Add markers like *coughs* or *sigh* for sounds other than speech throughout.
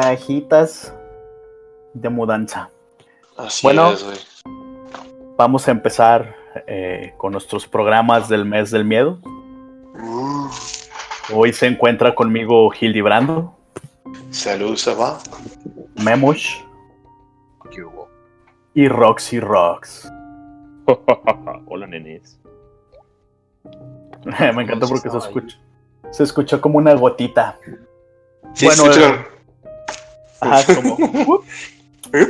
cajitas de mudanza. Así Bueno. es, güey. Vamos a empezar eh, con nuestros programas del mes del miedo. Uh, Hoy se encuentra conmigo Hildy Brando, salud, se va. Memosh ¿Qué hubo? y Roxy Rocks. *laughs* Hola, nenes. *laughs* Me encanta porque se escucha. Se escuchó como una gotita. Sí, Bueno. Ajá, como. *laughs* Eh.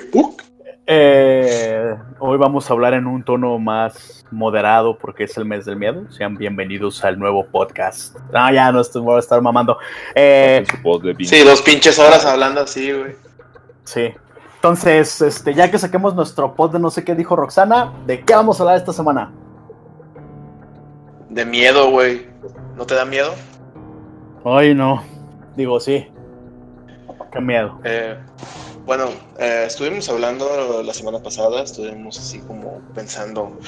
Eh, hoy vamos a hablar en un tono más moderado porque es el mes del miedo. Sean bienvenidos al nuevo podcast. Ah, ya no estoy, voy a estar mamando. Eh, Sí, dos pinches horas hablando así, güey. sí. Entonces, este, ya que saquemos nuestro pod de no sé qué dijo Roxana, ¿de qué vamos a hablar esta semana? De miedo, güey. ¿No te da miedo? Ay, no. Digo, sí. Miedo. Eh, bueno, eh, estuvimos hablando la semana pasada, estuvimos así como pensando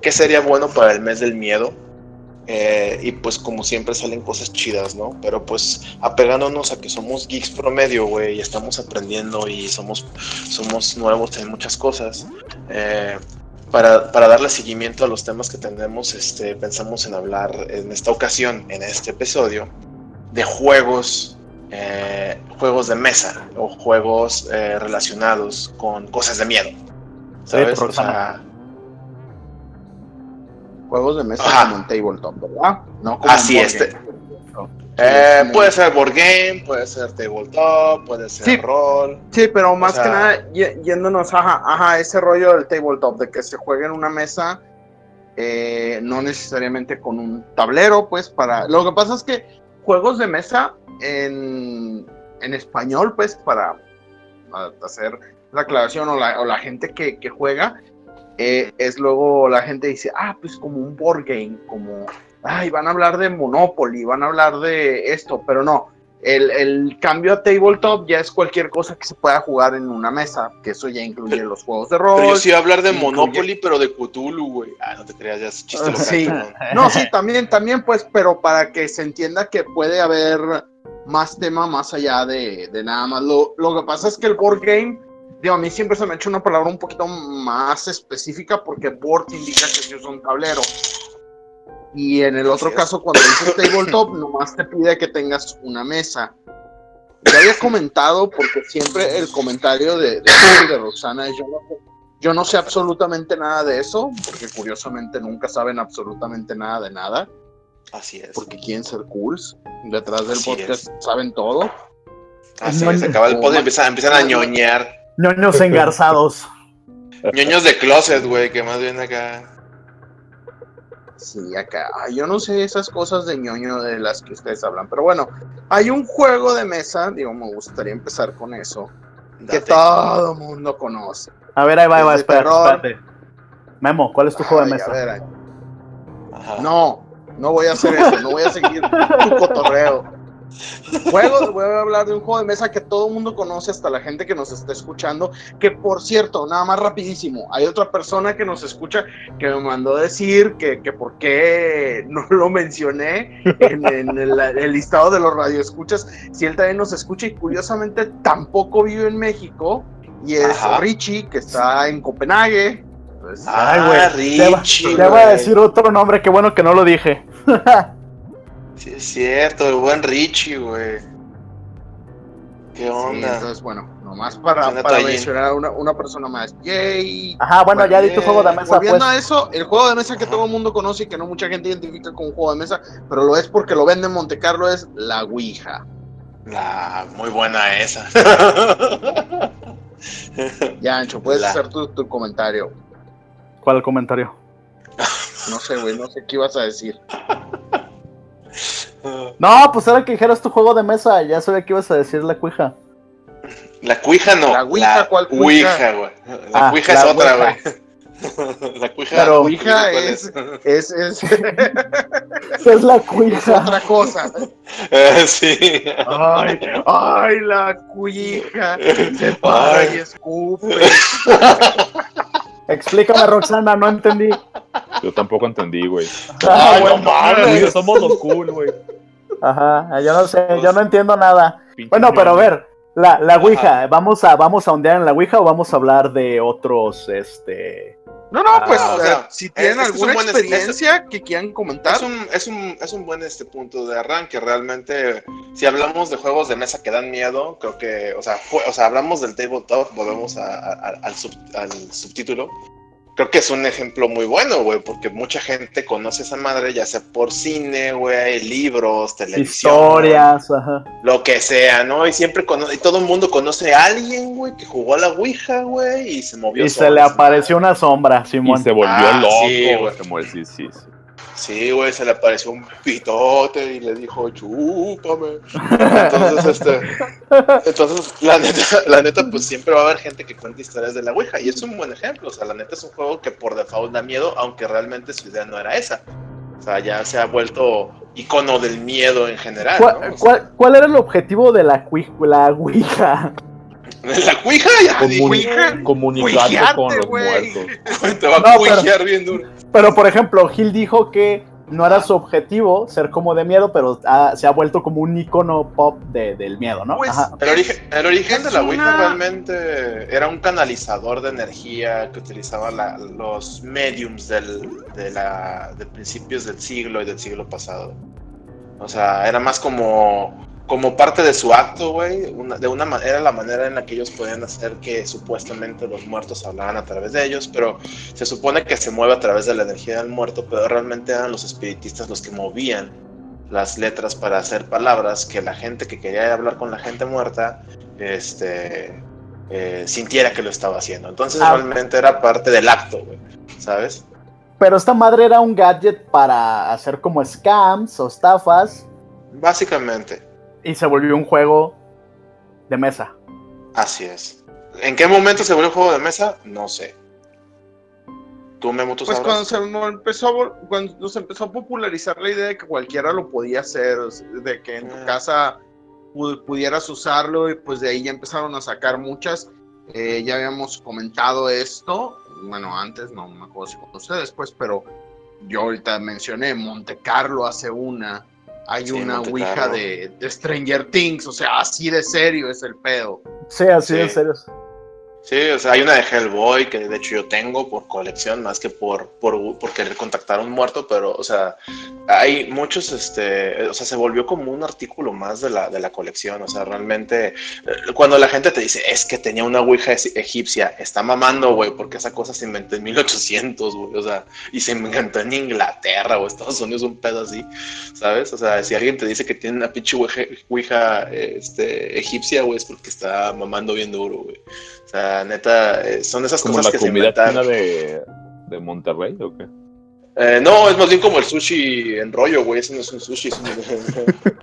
qué sería bueno para el mes del miedo. Eh, y pues como siempre salen cosas chidas, ¿no? Pero pues apegándonos a que somos geeks promedio, güey, y estamos aprendiendo y somos, somos nuevos en muchas cosas. eh, para, para darle seguimiento a los temas que tenemos, este, pensamos en hablar en esta ocasión, en este episodio, de juegos eh, juegos de mesa o juegos eh, relacionados con cosas de miedo. ¿Sabes? O sea, Juegos de mesa Ajá. como en tabletop, ¿verdad? No como Así en es, board te- game. eh, Sí, puede ser board game, puede ser tabletop, puede ser Sí. rol. Sí, pero más sea- que nada yéndonos ajá, ajá, ese rollo del tabletop, de que se juegue en una mesa, eh, no necesariamente con un tablero, pues para... Lo que pasa es que juegos de mesa en, español, pues para, para hacer la aclaración o la, o la gente que, que juega, eh, es luego la gente dice, ah, pues como un board game, como, ay, van a hablar de Monopoly, van a hablar de esto, pero no, el, el cambio a tabletop ya es cualquier cosa que se pueda jugar en una mesa, que eso ya incluye los juegos de rol. Pero yo sí iba a hablar de incluye- Monopoly, pero de Cthulhu, güey. Ah, no te creas, ya es chiste. Sí. perdón. No, sí, también, también, pues, pero para que se entienda que puede haber más tema más allá de, de nada más. Lo, lo que pasa es que el board game, digo, a mí siempre se me ha hecho una palabra un poquito más específica porque board indica que es un tablero. Y en el otro caso, cuando dices tabletop, *coughs* nomás te pide que tengas una mesa. Ya había comentado, porque siempre el comentario de, de, de Roxana es yo no, sé- yo no sé absolutamente nada de eso, porque curiosamente nunca saben absolutamente nada de nada, Así es. porque quieren ser cools. Detrás del Así podcast saben todo. Así No, es. Acaba el no, pod y ma- empiezan, empiezan a ñoñar. Ñoños *laughs* engarzados. ñoños de closet, güey, que más bien acá. Sí, acá. ay, yo no sé esas cosas de ñoño de las que ustedes hablan, pero bueno, hay un juego de mesa, digo, me gustaría empezar con eso, que todo mundo conoce. A ver, ahí va, ahí va, espérate, espérate. Memo, ¿cuál es tu juego de mesa? a ver, Ajá. No, no voy a hacer eso, no voy a seguir tu cotorreo. Juego, voy a hablar de un juego de mesa que todo el mundo conoce, hasta la gente que nos está escuchando. Que por cierto, nada más rapidísimo, hay otra persona que nos escucha que me mandó decir que, que por qué no lo mencioné en, en el, el listado de los radioescuchas. Si él también nos escucha y curiosamente tampoco vive en México, y es Ajá. Richie, que está en Copenhague. Pues, Ay, Ah, güey. Le voy a decir otro nombre, qué bueno que no lo dije. *laughs* Sí, es cierto, el buen Richie, güey. ¿Qué Sí, onda? entonces, bueno, nomás para, para mencionar a una, una persona más. Yay. Ajá, bueno, ya di tu juego de mesa, Volviendo pues. a eso, el juego de mesa que Ajá. todo el mundo conoce y que no mucha gente identifica como un juego de mesa, pero lo es porque lo vende en Monte Carlo, es la Ouija. La, muy buena esa. *laughs* Ya, Ancho, puedes La- hacer tu, tu comentario. ¿Cuál comentario? No sé, güey, no sé qué ibas a decir. *laughs* No, pues era que dijeras tu juego de mesa. Ya sabía que ibas a decir la cuija. La cuija no. La ouija, ¿cuál cuija? ouija, güey. La Ah, cuija la es otra, güey. *laughs* La cuija, Pero- La ¿cuál es, es, es, Es *laughs* la es cuija. otra cosa. Eh, sí. Ay, ay, la Ouija. Se para y Ay. escupe. Explícame, Roxana, no entendí. Yo tampoco entendí, güey. *laughs* Ah, Ay, no mames. somos los cool, güey. Ajá, yo no sé, yo no entiendo nada. Bueno, pero a ver, La, la Ouija, ¿vamos a, ¿vamos a ondear en la Ouija o vamos a hablar de otros, este... No, no, pues Ah, o o sea, si tienen es es alguna buen- experiencia que quieran comentar. Es un, es, un, es un buen este punto de arranque. Realmente, si hablamos de juegos de mesa que dan miedo, creo que, o sea, o sea hablamos del tabletop, volvemos a- a- al, sub- al subtítulo. Creo que es un ejemplo muy bueno, güey, porque mucha gente conoce esa madre, ya sea por cine, güey, libros, televisión, Historias, ajá. lo que sea, ¿no? Y siempre conoce, y todo el mundo conoce a alguien, güey, que jugó a la Ouija, güey, y se movió. Y se le apareció una sombra, Y Simón. se volvió Ah, loco. se sí, sí, sí. Sí, güey, se le apareció un pitote y le dijo, chúpame. Entonces, *laughs* este, entonces, la neta, *laughs* la neta, pues siempre va a haber gente que cuenta historias de la Ouija. Y es un buen ejemplo. O sea, la neta es un juego que por default da miedo, aunque realmente su idea no era esa. O sea, ya se ha vuelto icono del miedo en general. ¿Cuál, ¿no? O sea, cuál- cuál era el objetivo de la, la Ouija? *laughs* La Ouija ya Comuni- ouijarte, con los muertos. te va a No, pero- cuijear bien duro. Pero, por ejemplo, Gil dijo que no era su objetivo ser como de miedo, pero ha- se ha vuelto como un icono pop de- del miedo, ¿no? Pues, Ajá. El origen, el origen de la Ouija una- realmente era un canalizador de energía que utilizaba la- los mediums del, de, la, de principios del siglo y del siglo pasado. O sea, era más como, como parte de su acto, güey. Una, de una ma- era la manera en la que ellos podían hacer que supuestamente los muertos hablaran a través de ellos, pero se supone que se mueve a través de la energía del muerto, pero realmente eran los espiritistas los que movían las letras para hacer palabras que la gente que quería hablar con la gente muerta este, eh, sintiera que lo estaba haciendo. Entonces Ah. realmente era parte del acto, güey, ¿sabes? Pero esta madre era un gadget para hacer como scams o estafas Básicamente, y se volvió un juego de mesa. así es. ¿En qué momento se volvió un juego de mesa? No sé. ¿Tú, Memo, tú Pues cuando se empezó, cuando se empezó a popularizar la idea de que cualquiera lo podía hacer, de que en tu Ah. casa pu- pudieras usarlo y pues de ahí ya empezaron a sacar muchas. Eh, ya habíamos comentado esto, bueno, antes, no me acuerdo si con ustedes, pues, pero yo ahorita mencioné, Monte Carlo hace una, hay Sí, una Monte Ouija de, de Stranger Things, o sea, así de serio es el pedo. Sí, así Sí. en serio. Sí, o sea, hay una de Hellboy que de hecho yo tengo por colección, más que por, por, por querer contactar a un muerto, pero, o sea, hay muchos, este, o sea, se volvió como un artículo más de la, de la colección, o sea, realmente, eh, cuando la gente te dice, es que tenía una ouija eg- egipcia, está mamando, güey, porque esa cosa se inventó en 1800, güey, o sea, y se inventó en Inglaterra o Estados Unidos, un pedo así, ¿sabes? O sea, si alguien te dice que tiene una pinche ouija, ouija, este, egipcia, güey, es porque está mamando bien duro, güey. O sea, neta, eh, son esas Como cosas la que se comida inventan. de, de Monterrey, ¿o qué? Eh, no, es más bien como el sushi en rollo, güey. Ese no es un sushi. es un- *laughs*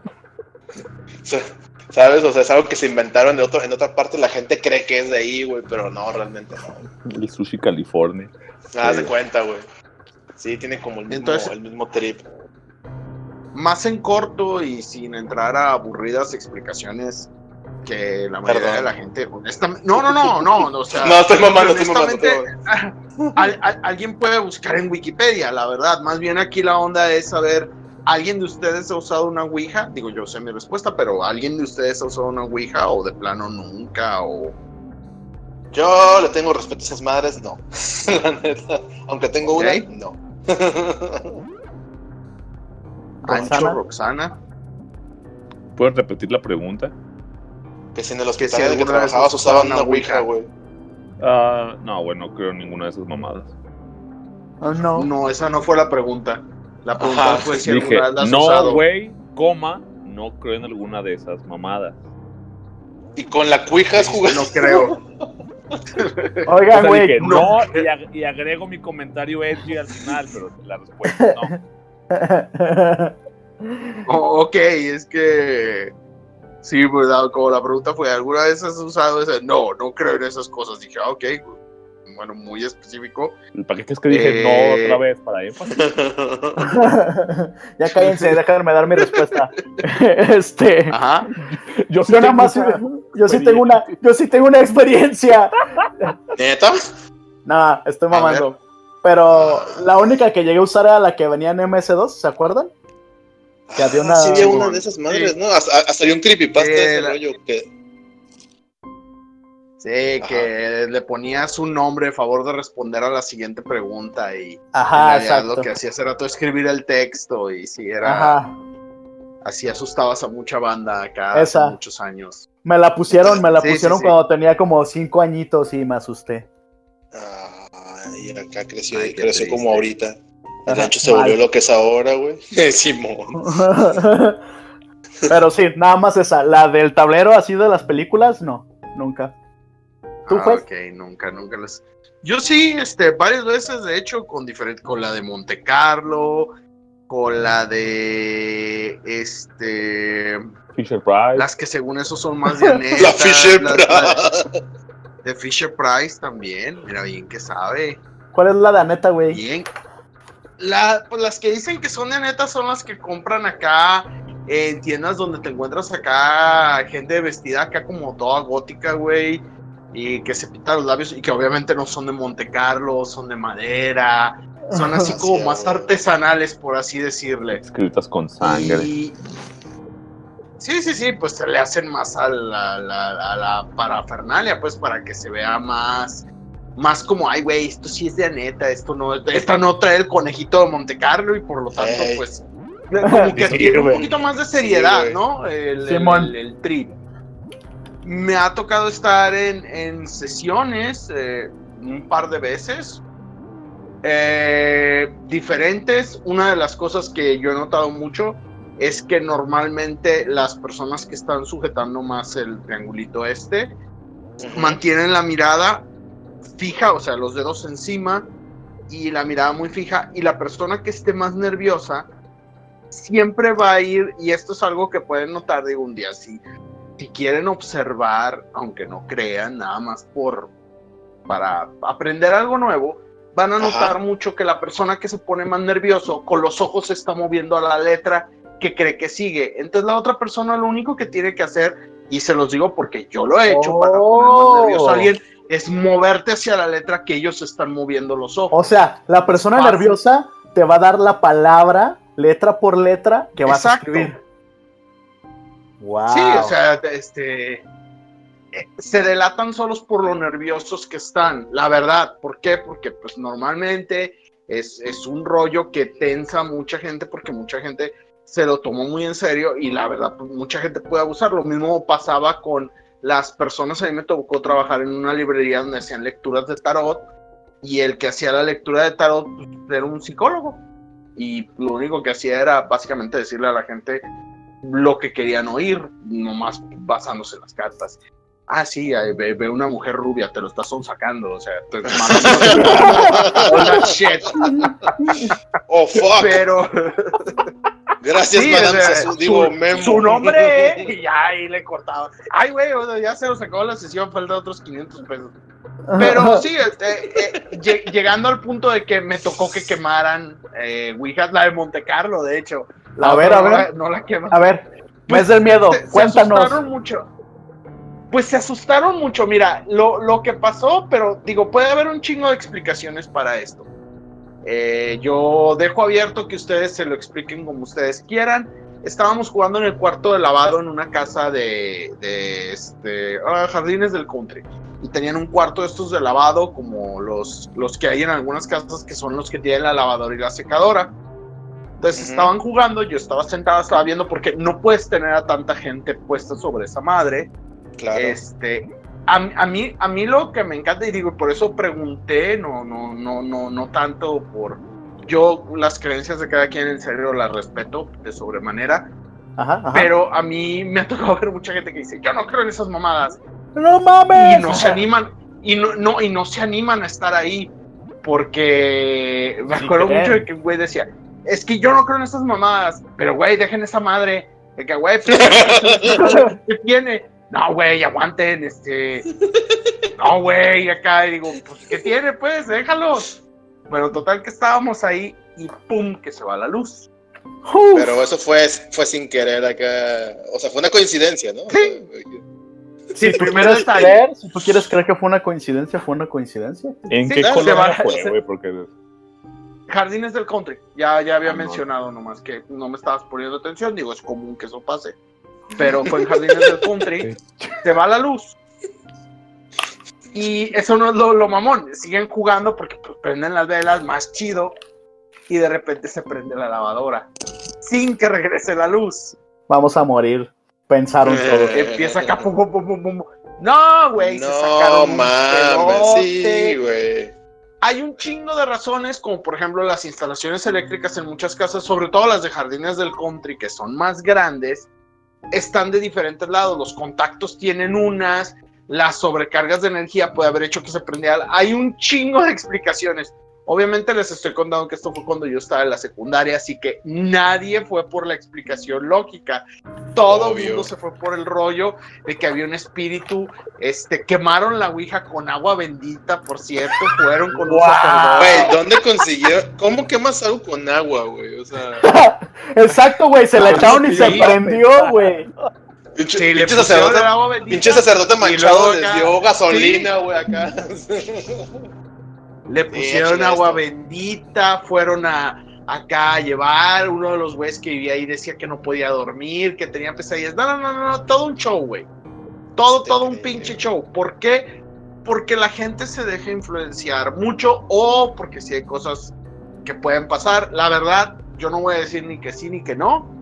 ¿Sabes? O sea, es algo que se inventaron de otro, en otra parte. La gente cree que es de ahí, güey, pero no, realmente no. El sushi California. Haz Sí. de cuenta, güey. Sí, tiene como el mismo, Entonces- el mismo trip. más en corto y sin entrar a aburridas explicaciones que la mayoría Perdón. de la gente honestamente no no no no no, o sea, *laughs* No, estoy mamando, estoy mamando. honestamente, *laughs* al- al- alguien puede buscar en Wikipedia la verdad más bien aquí la onda es saber alguien de ustedes ha usado una ouija digo yo sé mi respuesta pero alguien de ustedes ha usado una ouija o de plano nunca o Yo le tengo respeto a esas madres, no. *laughs* La neta. Aunque tengo una, Ok. no. Ancho Roxana. Roxana ¿Puedes repetir la pregunta? Que si en el Que si en el que trabajabas usaban una ouija, güey. Ah, no, bueno, no creo en ninguna de esas mamadas. Oh, no. no esa no fue la pregunta la pregunta Ajá. fue si Dije, alguna has no, güey, coma, no creo en alguna de esas mamadas. Y con la cuija has jugado. no creo *laughs* O Oigan, sea, güey. dije, no. no, y, ag- y agrego mi comentario edgy al final, pero la respuesta es no. *laughs* Oh, ok, es que. Sí, ¿verdad? Como la pregunta fue: ¿alguna vez has usado ese? No, no creo en esas cosas. Dije, ah, ok, bueno, muy específico. ¿Para qué es que dije Eh. no otra vez? Para énfasis. *laughs* ya cállense, déjenme dar mi respuesta. *laughs* este. Ajá. Yo, sí Yo tengo más, yo sí tengo una, yo sí tengo una experiencia. *laughs* ¿Neta? Nada, estoy mamando. Pero la única que llegué a usar era la que venía en MS2, ¿se acuerdan? Que había una- sí, había una de esas madres, Sí. ¿no? Hasta, hasta había un creepypasta de ese la- rollo que. Sí, que le ponías un nombre a favor de responder a la siguiente pregunta y Ajá, exacto. lo que hacías era tú escribir el texto y si era Ajá. así asustabas a mucha banda acá hace muchos años. Me la pusieron, me la Sí, pusieron sí. cuando tenía como cinco añitos y me asusté. Ah, y acá creció, Ay, creció como ahorita. El Ajá, ancho se volvió lo que es ahora, güey. *laughs* Simón. Pero sí, nada más esa. La del tablero así de las películas, no, nunca. ¿Tú, Ah, ok, nunca, nunca les. Yo sí, este, varias veces, de hecho, con diferente, con la de Monte Carlo, con la de este Fisher Price. las que según eso son más *laughs* de Aneta, La Fisher las- Price. las de Fisher Price también, mira bien que sabe. ¿Cuál es la de Aneta, güey? Bien. La, pues las que dicen que son de neta son las que compran acá en tiendas donde te encuentras acá gente vestida acá como toda gótica, güey. Y que se pinta los labios y que obviamente no son de Monte Carlo, son de madera. Son así *laughs* como Sí, más güey. artesanales, por así decirle. Escritas con sangre. Y- Sí, sí, sí, pues se le hacen más a la, la- a la parafernalia, pues para que se vea más, más como, ay, güey, esto sí es de Aneta, esto no, esta no trae el conejito de Monte Carlo y por lo tanto, Ey. pues, como *laughs* que Sí, tiene un poquito más de seriedad, güey. ¿no? El, el- Simón. el- el trip. Me ha tocado estar en, en sesiones eh, un par de veces. eh, diferentes. Una de las cosas que yo he notado mucho es que normalmente las personas que están sujetando más el triangulito este mantienen la mirada fija, o sea, los dedos encima y la mirada muy fija y la persona que esté más nerviosa siempre va a ir, y esto es algo que pueden notar, digo, un día, si, si quieren observar, aunque no crean, nada más por, para aprender algo nuevo, van a Ajá. notar mucho que la persona que se pone más nervioso con los ojos se está moviendo a la letra que cree que sigue. Entonces la otra persona lo único que tiene que hacer, y se los digo porque yo lo he hecho para poner más nervioso a alguien, es moverte hacia la letra que ellos están moviendo los ojos. O sea, la persona Fácil. nerviosa te va a dar la palabra letra por letra que vas Exacto. a escribir. Wow. Sí, o sea, este eh, se delatan solos por lo nerviosos que están, la verdad. ¿Por qué? Porque pues normalmente es, es un rollo que tensa a mucha gente porque mucha gente se lo tomó muy en serio y la verdad pues, mucha gente puede abusar. Lo mismo pasaba con las personas, a mí me tocó trabajar en una librería donde hacían lecturas de tarot y el que hacía la lectura de tarot pues, era un psicólogo y lo único que hacía era básicamente decirle a la gente lo que querían oír, nomás basándose en las cartas. Ah, sí, ve, ve una mujer rubia, te lo estás sacando, o sea, te *laughs* Hola, shit. *laughs* *laughs* Oh, fuck. Pero Gracias, sí, Madame o sea, Sasu. Digo, su, Memo. su nombre, ¿eh? *laughs* y ya ahí le cortaba. Ay, güey, o sea, ya se nos acabó la sesión, falta otros 500 pesos. Pero sí, este, eh, lle- llegando al punto de que me tocó que quemaran eh, Ouijas, la de Monte Carlo, de hecho. La A ver, a no ver. la- No la quemaron. A ver, Pues, del miedo, se, se cuéntanos. asustaron mucho. Pues se asustaron mucho. Mira, lo, lo que pasó, pero digo, puede haber un chingo de explicaciones para esto. Eh, yo dejo abierto que ustedes se lo expliquen como ustedes quieran. Estábamos jugando en el cuarto de lavado en una casa de, de este, ah, jardines del country. Y tenían un cuarto de estos de lavado, como los, los que hay en algunas casas, que son los que tienen la lavadora y la secadora. Entonces Ujú. estaban jugando, yo estaba sentado, estaba viendo, porque no puedes tener a tanta gente puesta sobre esa madre. Claro. Este, a, a mí, a mí lo que me encanta, y digo, por eso pregunté, no, no, no, no, no tanto por. Yo las creencias de cada quien en serio las respeto de sobremanera, Ajá, ajá. pero a mí me ha tocado ver mucha gente que dice, yo no creo en esas mamadas, no mames. y no se animan, y no, no, y no se animan a estar ahí, porque me acuerdo mucho de que un güey decía, es que yo no creo en esas mamadas, pero güey, dejen esa madre, de que güey, pues, *laughs* ¿qué tiene? No, güey, aguanten, este, no, güey, acá, y digo, pues, ¿qué tiene, pues? Déjalos. Bueno, total que estábamos ahí y pum, que se va la luz. Uf. Pero eso fue, fue sin querer acá. O sea, fue una coincidencia, ¿no? Sí. Si tú primero quieres creer, si tú quieres creer que fue una coincidencia, fue una coincidencia. ¿En Sí, qué claro, fue, güey? Porque Jardines del country, ya, ya había Ah, no. mencionado nomás que no me estabas poniendo atención, digo, es común que eso pase. Pero fue en Jardines del country, se va la luz. Y eso no es lo, lo mamón. Siguen jugando porque pues, prenden las velas más chido. Y de repente se prende la lavadora. Sin que regrese la luz. Vamos a morir. Pensaron Eh. todo. Empieza acá, pum, pum, pum, pum, pum. No, güey, se No sacaron mames, sí, güey. Hay un chingo de razones, como por ejemplo las instalaciones eléctricas en muchas casas, sobre todo las de jardines del country, que son más grandes, están de diferentes lados. Los contactos tienen unas, las sobrecargas de energía puede haber hecho que se prendiera. Hay un chingo de explicaciones. Obviamente les estoy contando que esto fue cuando yo estaba en la secundaria, así que nadie fue por la explicación lógica. Todo el mundo se fue por el rollo de que había un espíritu. Este, quemaron la ouija con agua bendita, por cierto, fueron con un sacerdote. Güey, ¿dónde consiguió? ¿Cómo quemas algo con agua, güey? O sea, *laughs* Exacto, güey. Se le echaron y se Sí. prendió, güey. pinche, Sí, pinche sacerdote, el agua bendita. pinche sacerdote y manchado les dio gasolina, güey, acá. *laughs* Le pusieron agua bendita, fueron a acá a llevar. Uno de los güeyes que vivía ahí decía que no podía dormir, que tenía pesadillas. No, no, no, no, no, todo un show, güey. Todo, todo un pinche show. ¿Por qué? Porque la gente se deja influenciar mucho o porque si hay cosas que pueden pasar. La verdad, yo no voy a decir ni que sí ni que no.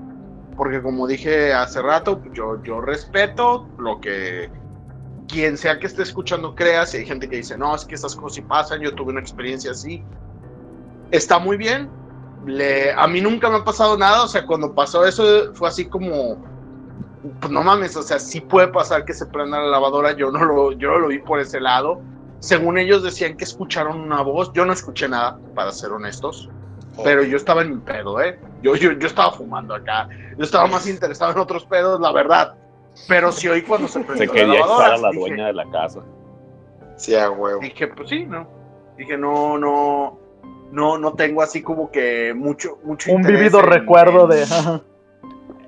Porque como dije hace rato, yo, yo respeto lo que quien sea que esté escuchando crea. Si hay gente que dice, no, es que esas cosas sí pasan, yo tuve una experiencia así. Está muy bien. Le, a mí nunca me ha pasado nada. O sea, cuando pasó eso fue así como, pues no mames, o sea, sí puede pasar que se prenda la lavadora. Yo no lo, yo no lo vi por ese lado. Según ellos decían que escucharon una voz. Yo no escuché nada, para ser honestos. Pero yo estaba en mi pedo, ¿eh? Yo, yo, yo estaba fumando acá. Yo estaba más interesado en otros pedos, la verdad. Pero sí oí cuando se *laughs* prendió Se la quería lavadora. echar a la dije- dueña de la casa. Sí, a huevo. Dije, pues sí, ¿no? Dije, no, no, no, no tengo así como que mucho, mucho Un vivido en- recuerdo de.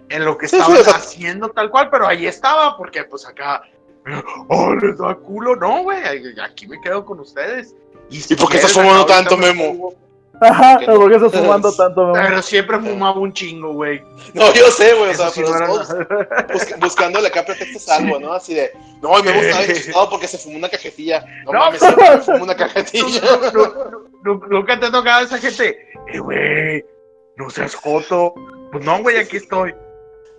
en lo que Sí, sí, sea- haciendo tal cual, pero ahí estaba, porque pues acá, oh, les da culo, no, güey, aquí me quedo con ustedes. si ¿Y por qué estás fumando tanto, me Memo? Ajá, no. ¿por qué estás fumando tanto? Pero siempre fumaba un chingo, güey. No, yo sé, güey, o sea, sí pero no era buscándole acá pretextos algo, ¿no? Así de, no, y me gusta bien asustado porque se fumó una cajetilla. No, No, mames, me fumó una *laughs* cajetilla. Nu- nu- nu- Nunca te ha tocado esa gente. Eh, güey, no seas joto. Pues no, güey, aquí estoy.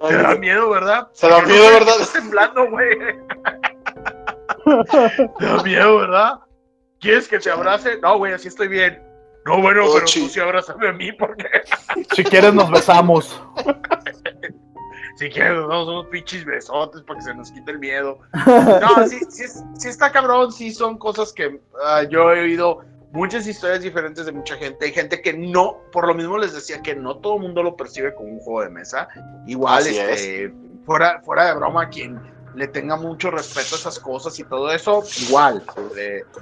Ay, Te da miedo, ¿verdad? Se da miedo, ¿verdad? Estás temblando, güey. *laughs* Te da miedo, ¿verdad? ¿Quieres que te abrace? No, güey, así estoy bien. No, bueno, Oh, pero tú sí abrázame a mí porque *laughs* Si quieres, nos besamos. *laughs* si quieres nos damos unos pinches besotes para que se nos quite el miedo. *laughs* No, sí, sí, es- sí está cabrón, sí son cosas que ah, yo he oído muchas historias diferentes de mucha gente. Hay gente que no, por lo mismo les decía que no todo el mundo lo percibe como un juego de mesa. Igual, Así este, fuera, fuera de broma, quien le tenga mucho respeto a esas cosas y todo eso, igual.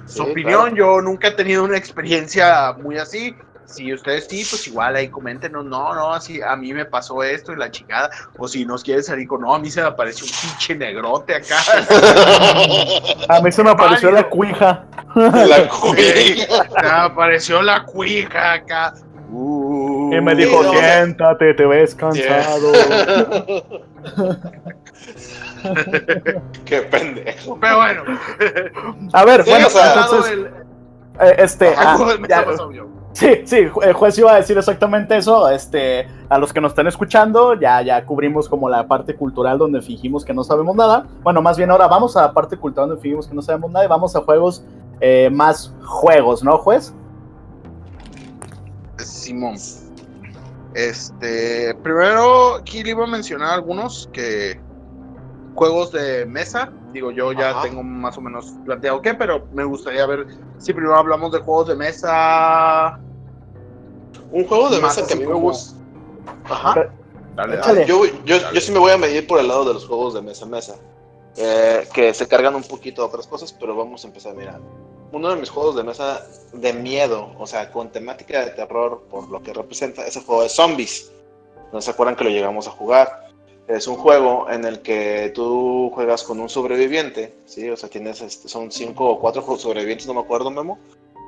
su Sí, opinión, yo nunca he tenido una experiencia muy así. Si ustedes sí, pues igual ahí coméntenos, no, no, así a mí me pasó esto y la chingada. O si nos quieren salir con, no, a mí se me apareció un pinche negrote acá. *laughs* A mí se me apareció Válido. la cuija. La *laughs* cuija. Se me apareció la cuija acá. Uh, Y me dijo, siéntate, te ves cansado. *laughs* Qué pendejo. Pero bueno, A ver, Sí, bueno, o sea- entonces, el, eh, este, ah, ya- sí, sí, el juez iba a decir exactamente eso. Este, a los que nos están escuchando, ya, ya cubrimos como la parte cultural donde fingimos que no sabemos nada. Bueno, más bien ahora vamos a la parte cultural donde fingimos que no sabemos nada y vamos a juegos eh, más juegos, ¿no, juez? Simón. Este, primero aquí le iba a mencionar algunos que juegos de mesa. Digo, yo ya Ajá. tengo más o menos planteado qué, pero me gustaría ver si primero hablamos de juegos de mesa. Un juego de mesa que a mí me gusta. Ajá. Dale, Échale. Yo, yo, yo sí me voy a medir por el lado de los juegos de mesa a mesa. eh, que se cargan un poquito de otras cosas, pero vamos a empezar. Mira, uno de mis juegos de mesa de miedo, o sea, con temática de terror, por lo que representa, ese juego de zombies. ¿No se acuerdan que lo llegamos a jugar? Es un juego en el que tú juegas con un sobreviviente, ¿sí? O sea, tienes, este, son cinco o cuatro sobrevivientes, no me acuerdo, Memo.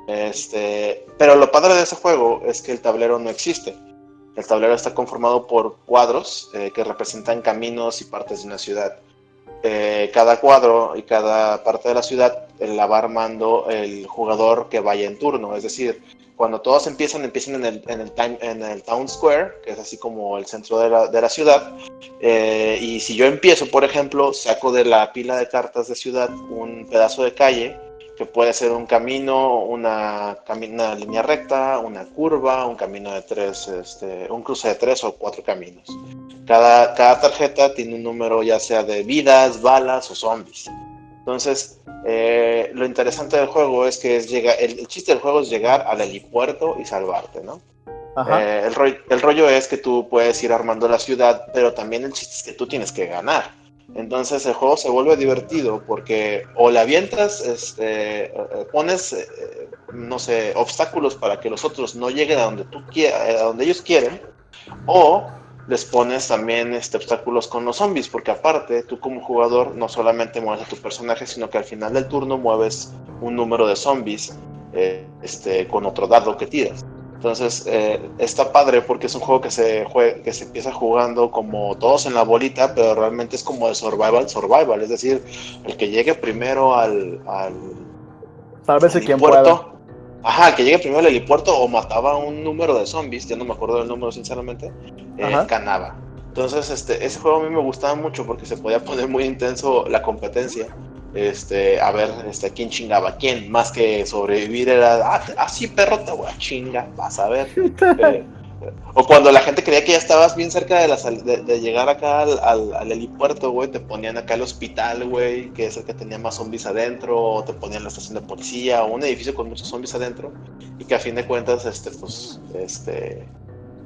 Este, pero lo padre de ese juego es que el tablero no existe. El tablero está conformado por cuadros eh, que representan caminos y partes de una ciudad. Eh, cada cuadro y cada parte de la ciudad la va armando el jugador que vaya en turno. Es decir, cuando todos empiezan, empiezan en el, en el, Town Square, que es así como el centro de la, de la ciudad. Eh, y si yo empiezo, por ejemplo, saco de la pila de cartas de ciudad un pedazo de calle, que puede ser un camino, una, una línea recta, una curva, un camino de tres, este, un cruce de tres o cuatro caminos. Cada, cada tarjeta tiene un número ya sea de vidas, balas o zombies. Entonces, eh, lo interesante del juego es que es llega, el, chiste del juego es llegar al helipuerto y salvarte, ¿no? Eh, el, rollo, el, rollo es que tú puedes ir armando la ciudad, pero también el chiste es que tú tienes que ganar. Entonces el juego se vuelve divertido porque o la avientas, este, eh, pones, no sé, obstáculos para que los otros no lleguen a donde, tú a donde ellos quieren, o les pones también este, obstáculos con los zombies, porque aparte tú como jugador no solamente mueves a tu personaje, sino que al final del turno mueves un número de zombies eh, este, con otro dado que tiras. Entonces eh, está padre porque es un juego que se, que se empieza jugando como todos en la bolita, pero realmente es como de survival, survival, es decir, el que llegue primero al... al Sálvese quien pueda Ajá, que llegue primero al helipuerto o mataba un número de zombies, ya no me acuerdo del número sinceramente, eh, ganaba. Entonces, este, ese juego a mí me gustaba mucho porque se podía poner muy intenso la competencia. Este, a ver, este, quién chingaba quién, más que sobrevivir era, ah, así ah, perro te voy a chinga, vas a ver. *laughs* Eh, o cuando la gente creía que ya estabas bien cerca de, de, llegar acá al, helipuerto, güey, te ponían acá el hospital, güey, que es el que tenía más zombies adentro, o te ponían la estación de policía, o un edificio con muchos zombies adentro, y que a fin de cuentas, este, pues, este,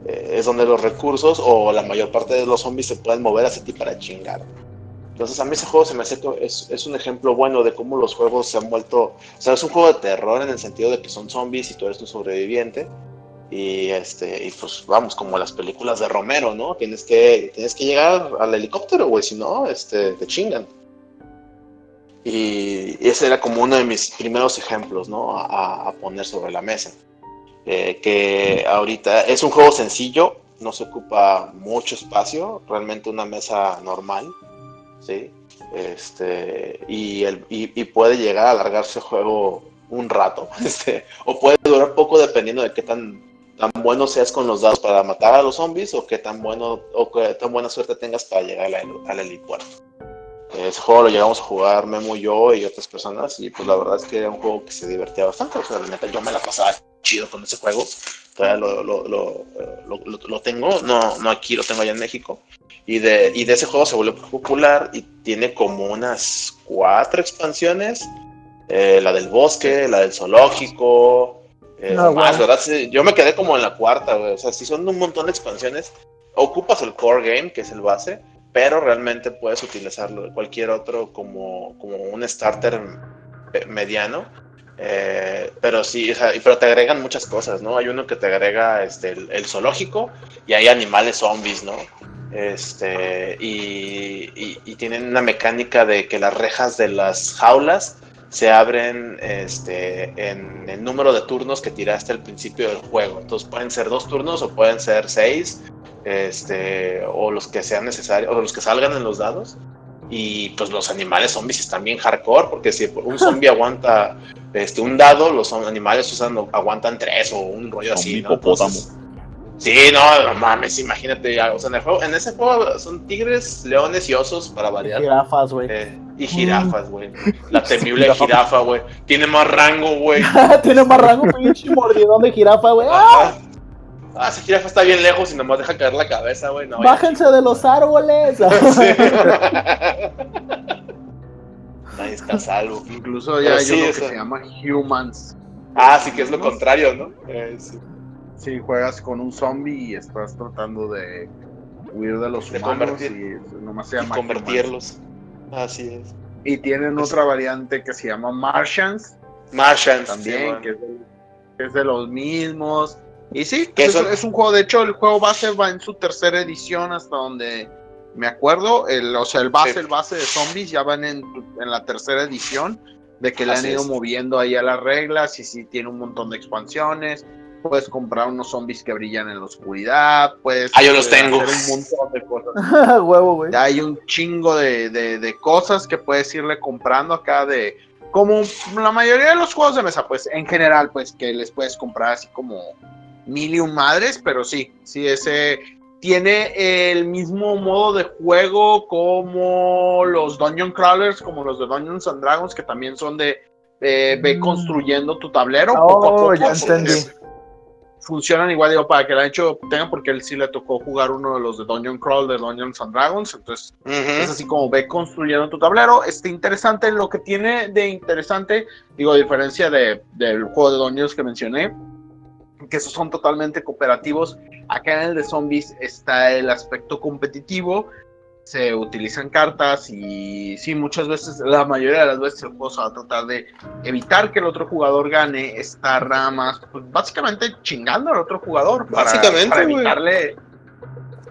eh, es donde los recursos o la mayor parte de los zombies se pueden mover hacia ti para chingar. Entonces a mí ese juego se me hace es, es un ejemplo bueno de cómo los juegos se han vuelto, o sea, es un juego de terror en el sentido de que son zombies y tú eres un sobreviviente, y este, y pues vamos, como las películas de Romero, ¿no? Tienes que, tienes que llegar al helicóptero, güey, si no, este, te chingan. Y ese era como uno de mis primeros ejemplos, ¿no? A, poner sobre la mesa. Eh, que ahorita es un juego sencillo, no se ocupa mucho espacio, realmente una mesa normal, ¿sí? Este, y, el, y, puede llegar a alargarse el juego un rato, *laughs* este, o puede durar poco dependiendo de qué tan tan bueno seas con los dados para matar a los zombies o qué tan bueno o qué tan buena suerte tengas para llegar al, al helipuerto. Ese juego lo llegamos a jugar Memo, yo y otras personas y pues la verdad es que era un juego que se divertía bastante. O sea, la neta yo me la pasaba chido con ese juego. Todavía lo, lo, lo, lo, tengo, no, no aquí, lo tengo allá en México. Y de, y de ese juego se volvió popular y tiene como unas cuatro expansiones. Eh, la del bosque, la del zoológico, eh, más, ¿verdad? yo me quedé como en la cuarta, güey. O sea, si son un montón de expansiones, ocupas el core game, que es el base, pero realmente puedes utilizarlo cualquier otro como, como un starter mediano. Eh, pero sí, o sea, pero te agregan muchas cosas, ¿no? Hay uno que te agrega este, el, zoológico y hay animales zombies, ¿no? Este, y, y, tienen una mecánica de que las rejas de las jaulas se abren este, en el número de turnos que tiraste al principio del juego. Entonces pueden ser dos turnos o pueden ser seis, este, o los que sean necesarios, o los que salgan en los dados. Y pues los animales zombies están bien hardcore, porque si un zombie *laughs* aguanta este, un dado, los animales usando, aguantan tres o un rollo así. ¿no? Sí, no, no mames, imagínate. O sea, en, el juego, en ese juego son tigres, leones y osos para variar. Jirafas, güey. Eh, y jirafas, güey. La *laughs* temible jirafa, güey. Tiene más rango, güey. *laughs* Tiene más rango, pinche mordidón de jirafa, güey. ¡Ah! ah, esa jirafa está bien lejos y nomás deja caer la cabeza, güey. No, Bájense de los árboles. *laughs* Nadie está salvo. Incluso ya hay uno que se llama Humans. Ah, sí, que es lo contrario, ¿no? Eh, sí si juegas con un zombie y estás tratando de huir de los humanos y nomás se llama convertirlos. Así es. Y tienen otra variante que se llama Martians. Martians también, que, es de, los mismos. Y sí, pues es, un juego, de hecho el juego base va en su tercera edición hasta donde me acuerdo, el, o sea, el base, el base de zombies ya van en, en la tercera edición, de que le han ido moviendo ahí a las reglas y sí tiene un montón de expansiones, puedes comprar unos zombies que brillan en la oscuridad, puedes ah, yo los tengo. un montón de cosas. *laughs* Huevo, güey. Hay un chingo de, de, cosas que puedes irle comprando acá de como la mayoría de los juegos de mesa, pues en general, pues que les puedes comprar así como mil y un madres, pero sí, sí, ese tiene el mismo modo de juego como los Dungeon Crawlers, como los de Dungeons and Dragons, que también son de eh, ve Mm. construyendo tu tablero. Oh, poco a poco, ya entendí. Funcionan igual, digo, para que la hecho tengan, porque él sí le tocó jugar uno de los de Dungeon Crawl de Dungeons and Dragons, entonces es Ujú. así como ve construyendo tu tablero. Este interesante, lo que tiene de interesante, digo, a diferencia de, del juego de Dungeons que mencioné, que esos son totalmente cooperativos. Acá en el de zombies está el aspecto competitivo. Se utilizan cartas y sí, muchas veces, la mayoría de las veces el juego se va a tratar de evitar que el otro jugador gane, estar nada más, pues básicamente chingando al otro jugador. para- Básicamente, para güey. evitarle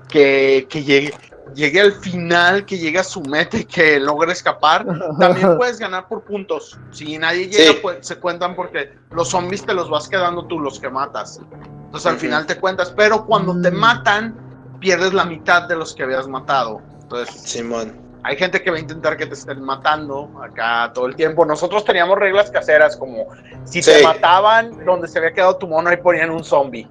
que, que llegue, llegue al final, que llegue a su meta y que logre escapar. *laughs* También puedes ganar por puntos. Si nadie llega, Sí. pues, se cuentan porque los zombies te los vas quedando tú, los que matas. Entonces al final te cuentas, pero cuando te Mm. matan, pierdes la mitad de los que habías matado. Entonces Simón. hay gente que va a intentar que te estén matando acá todo el tiempo. Nosotros teníamos reglas caseras como si te Sí. mataban donde se había quedado tu mono, ahí ponían un zombie.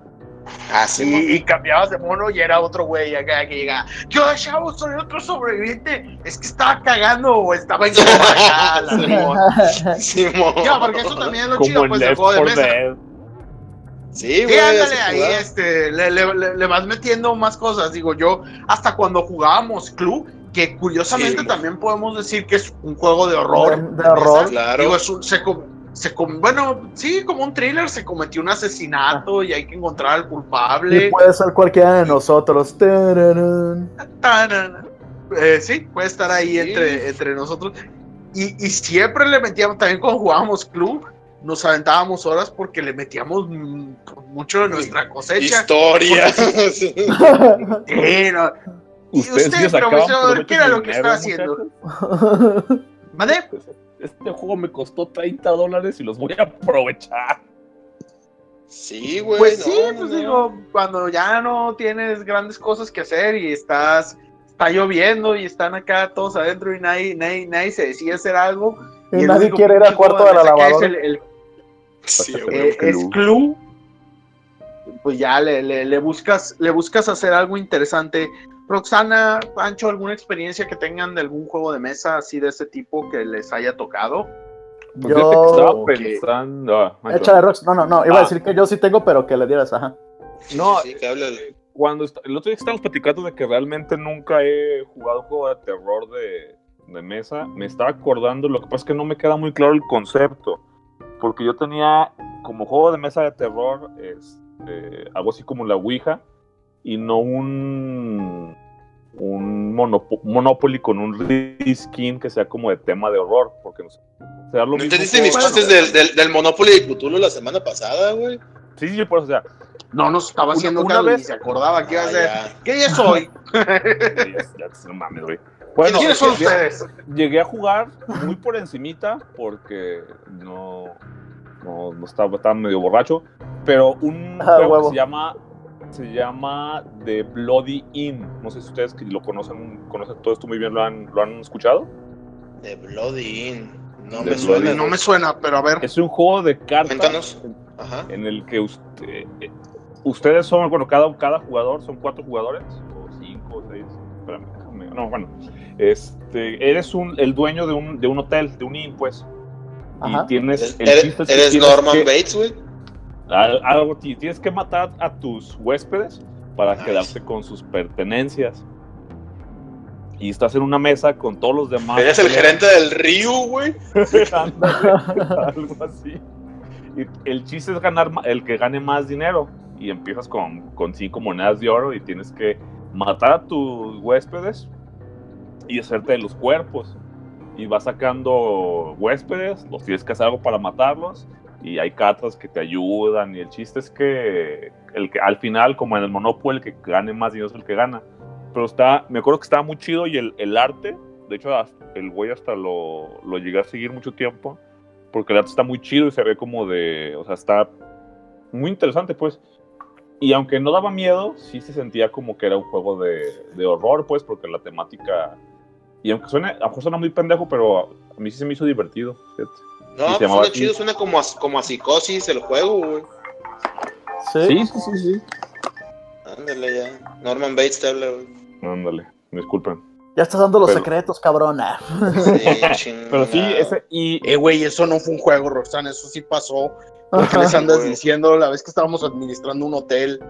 Ah, Simón. Y, y cambiabas de mono y era otro güey acá que llega. Yo, chavo, soy otro sobreviviente. Es que estaba cagando o estaba en *laughs* coma acá. la Sí. Simón. Ya, porque eso también es lo Como chido, el pues, del Left juego de 4 mesa. Dead. Sí, Sí, güey. ándale, así ahí este, le, le- le- le vas metiendo más cosas. Digo, yo, hasta cuando jugábamos Club, que curiosamente Sí. también podemos decir que es un juego de horror. De- de horror. Claro. Digo, es un- se, se bueno, sí, como un thriller, se cometió un asesinato y hay que encontrar al Y culpable. puede ser cualquiera de nosotros. Tararán. Eh, sí, puede estar ahí Sí. entre, entre nosotros. Y, y siempre le metíamos, también cuando jugábamos club, nos aventábamos horas porque le metíamos mucho de nuestra cosecha. Historia. Sí. *laughs* Sí, no. ¿Y usted, profesor, qué era lo que está haciendo? muchachos. ¿Mande? Este juego me costó 30 dólares y los voy a aprovechar. Sí, güey. Pues no, sí, no, pues no. digo, cuando ya no tienes grandes cosas que hacer y estás, está lloviendo y están acá todos adentro y nadie, nadie, nadie se decide hacer algo. Y nadie quiere ir al cuarto de la es lavadora. el- el Sí, Eh, es Clue. Pues ya le, le- le buscas, le buscas hacer algo interesante. Roxana, Pancho, ¿alguna experiencia que tengan de algún juego de mesa así de ese tipo que les haya tocado? Pues que estaba Yo. pensando. ah, Mancho. Échale, Rox. No, no, no. Iba a Ah. decir que yo sí tengo, pero que le dieras, ajá. No, Sí, que háblale. cuando el otro día que estábamos platicando de que realmente nunca he jugado un juego de terror de, de mesa, me estaba acordando, lo que pasa es que no me queda muy claro el concepto, porque yo tenía como juego de mesa de terror este, algo así como la Ouija y no un un Monopo- Monopoly con un reskin que sea como de tema de horror, porque no sé, será lo ¿No mismo entendiste mis chistes del, del, del Monopoly de Cthulhu la semana pasada, güey? Sí, sí, por eso, o sea, No nos estaba Una- haciendo una caso vez- y se acordaba que iba a Ah, ya. ¿Qué día es hoy? *laughs* ya, ya, no mames, güey. Bueno, ¿Quiénes son llegué- ustedes? llegué a jugar muy por encimita porque no, no, no estaba, estaba medio borracho, pero un Ah, juego que se llama se llama The Bloody Inn. No sé si ustedes que lo conocen, conocen todo esto muy bien, lo han, lo han escuchado. De Bloody Inn. No me Bloody suena. Inn. No me suena, pero a ver. Es un juego de cartas. Ajá. en el que usted, eh, ustedes son, bueno, cada, cada jugador son cuatro jugadores, o cinco, o seis, espérame, no, bueno, este, eres un, el dueño de un, de un hotel, de un inn, pues, Ajá. y tienes, ¿Eres, el eres- chiste es que eres tienes Norman que- Bates, güey? al- algo ti- tienes que matar a tus huéspedes para Nice. quedarte con sus pertenencias. Y estás en una mesa con todos los demás. Eres el gerente del Río, güey. *laughs* Algo así. Y el chiste es ganar el que gane más dinero. Y empiezas con, con cinco monedas de oro y tienes que matar a tus huéspedes y hacerte de los cuerpos. Y vas sacando huéspedes, los tienes que hacer algo para matarlos. Y hay cartas que te ayudan. Y el chiste es que, el que al final, como en el Monopoly, el que gane más dinero es el que gana. Pero está, me acuerdo que estaba muy chido y el, el arte, de hecho, el güey hasta lo, lo llegué a seguir mucho tiempo, porque el arte está muy chido y se ve como de, o sea, está muy interesante, pues. Y aunque no daba miedo, sí se sentía como que era un juego de, de horror, pues, porque la temática, y aunque suene, a lo mejor suena muy pendejo, pero a mí sí se me hizo divertido, fíjate. No, pues suena chido, suena como a, como a psicosis el juego, güey. Sí. Sí, sí, sí. Ándale ya. Norman Bates te habla, güey. Ándale, disculpen. Ya estás dando los Pero- secretos, cabrona. Sí, *laughs* chingada. Pero sí, ese, y Eh, güey, eso no fue un juego, Roxana, eso sí pasó. ¿Por qué les andas diciendo la vez que estábamos administrando un hotel?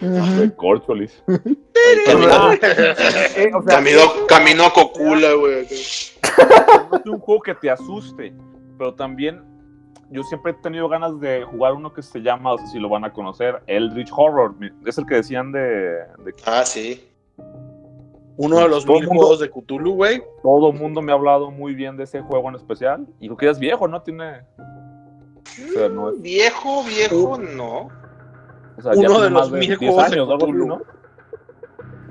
de Corcholis. *laughs* Camino, Eh, o sea, camino, camino a Cocula, güey. no es un juego que te asuste, pero también yo siempre he tenido ganas de jugar uno que se llama, no sé si lo van a conocer, Eldritch Horror. Es el que decían de, de Ah, sí. Uno de los mil mundo- juegos de Cthulhu, güey. todo el mundo me ha hablado muy bien de ese juego en especial. Y creo que ya es viejo, ¿no? Tiene. O sea, no es- Viejo, viejo, no. o sea, ya Uno tiene de más los mil 10 juegos de años, así, Cthulhu. ¿no?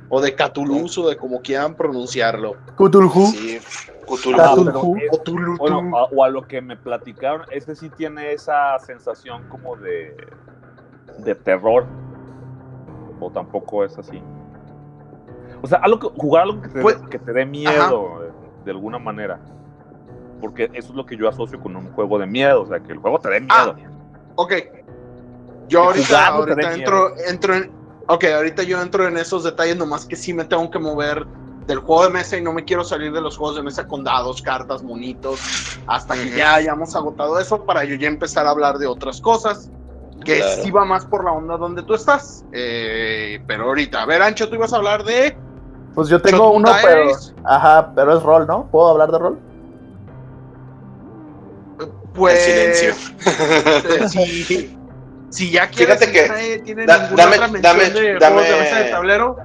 O de Cthulhu, o de como quieran pronunciarlo. Cthulhu. Sí, Cthulhu. Ah, Cthulhu. Bueno, a- o a lo que me platicaron, ese sí tiene esa sensación como de, de terror. O tampoco es así. O sea, algo que, jugar algo que te, Pues- que te dé miedo eh, de alguna manera. Porque eso es lo que yo asocio con un juego de miedo. O sea, que el juego te dé Ah, miedo. Ok. Yo ahorita, ahorita entro, entro en. Ok, ahorita yo entro en esos detalles, nomás que sí me tengo que mover del juego de mesa y no me quiero salir de los juegos de mesa con dados, cartas, monitos, hasta que ya hayamos agotado eso para yo ya empezar a hablar de otras cosas. Que Claro. sí va más por la onda donde tú estás. Eh, pero ahorita, a ver, Ancho, tú ibas a hablar de. Pues yo tengo uno, pero. Ajá, pero es rol, ¿no? ¿Puedo hablar de rol? Pues. En silencio. *laughs* eh, si, ya quieres, Fíjate que- nadie tiene da- ninguna dame- otra mención dame- de dame- juegos de mesa de tablero.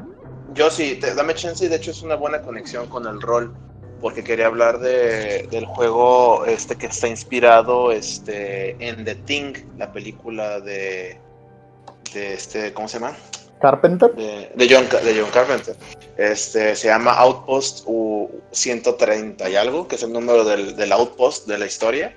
Yo sí, te- dame chance y de hecho es una buena conexión con el rol. Porque quería hablar de, del juego este que está inspirado este, en The Thing, la película de, de este, ¿cómo se llama? Carpenter. de, de John, de John Carpenter. Este, se llama Outpost U 130 y algo, que es el número del, del Outpost de la historia.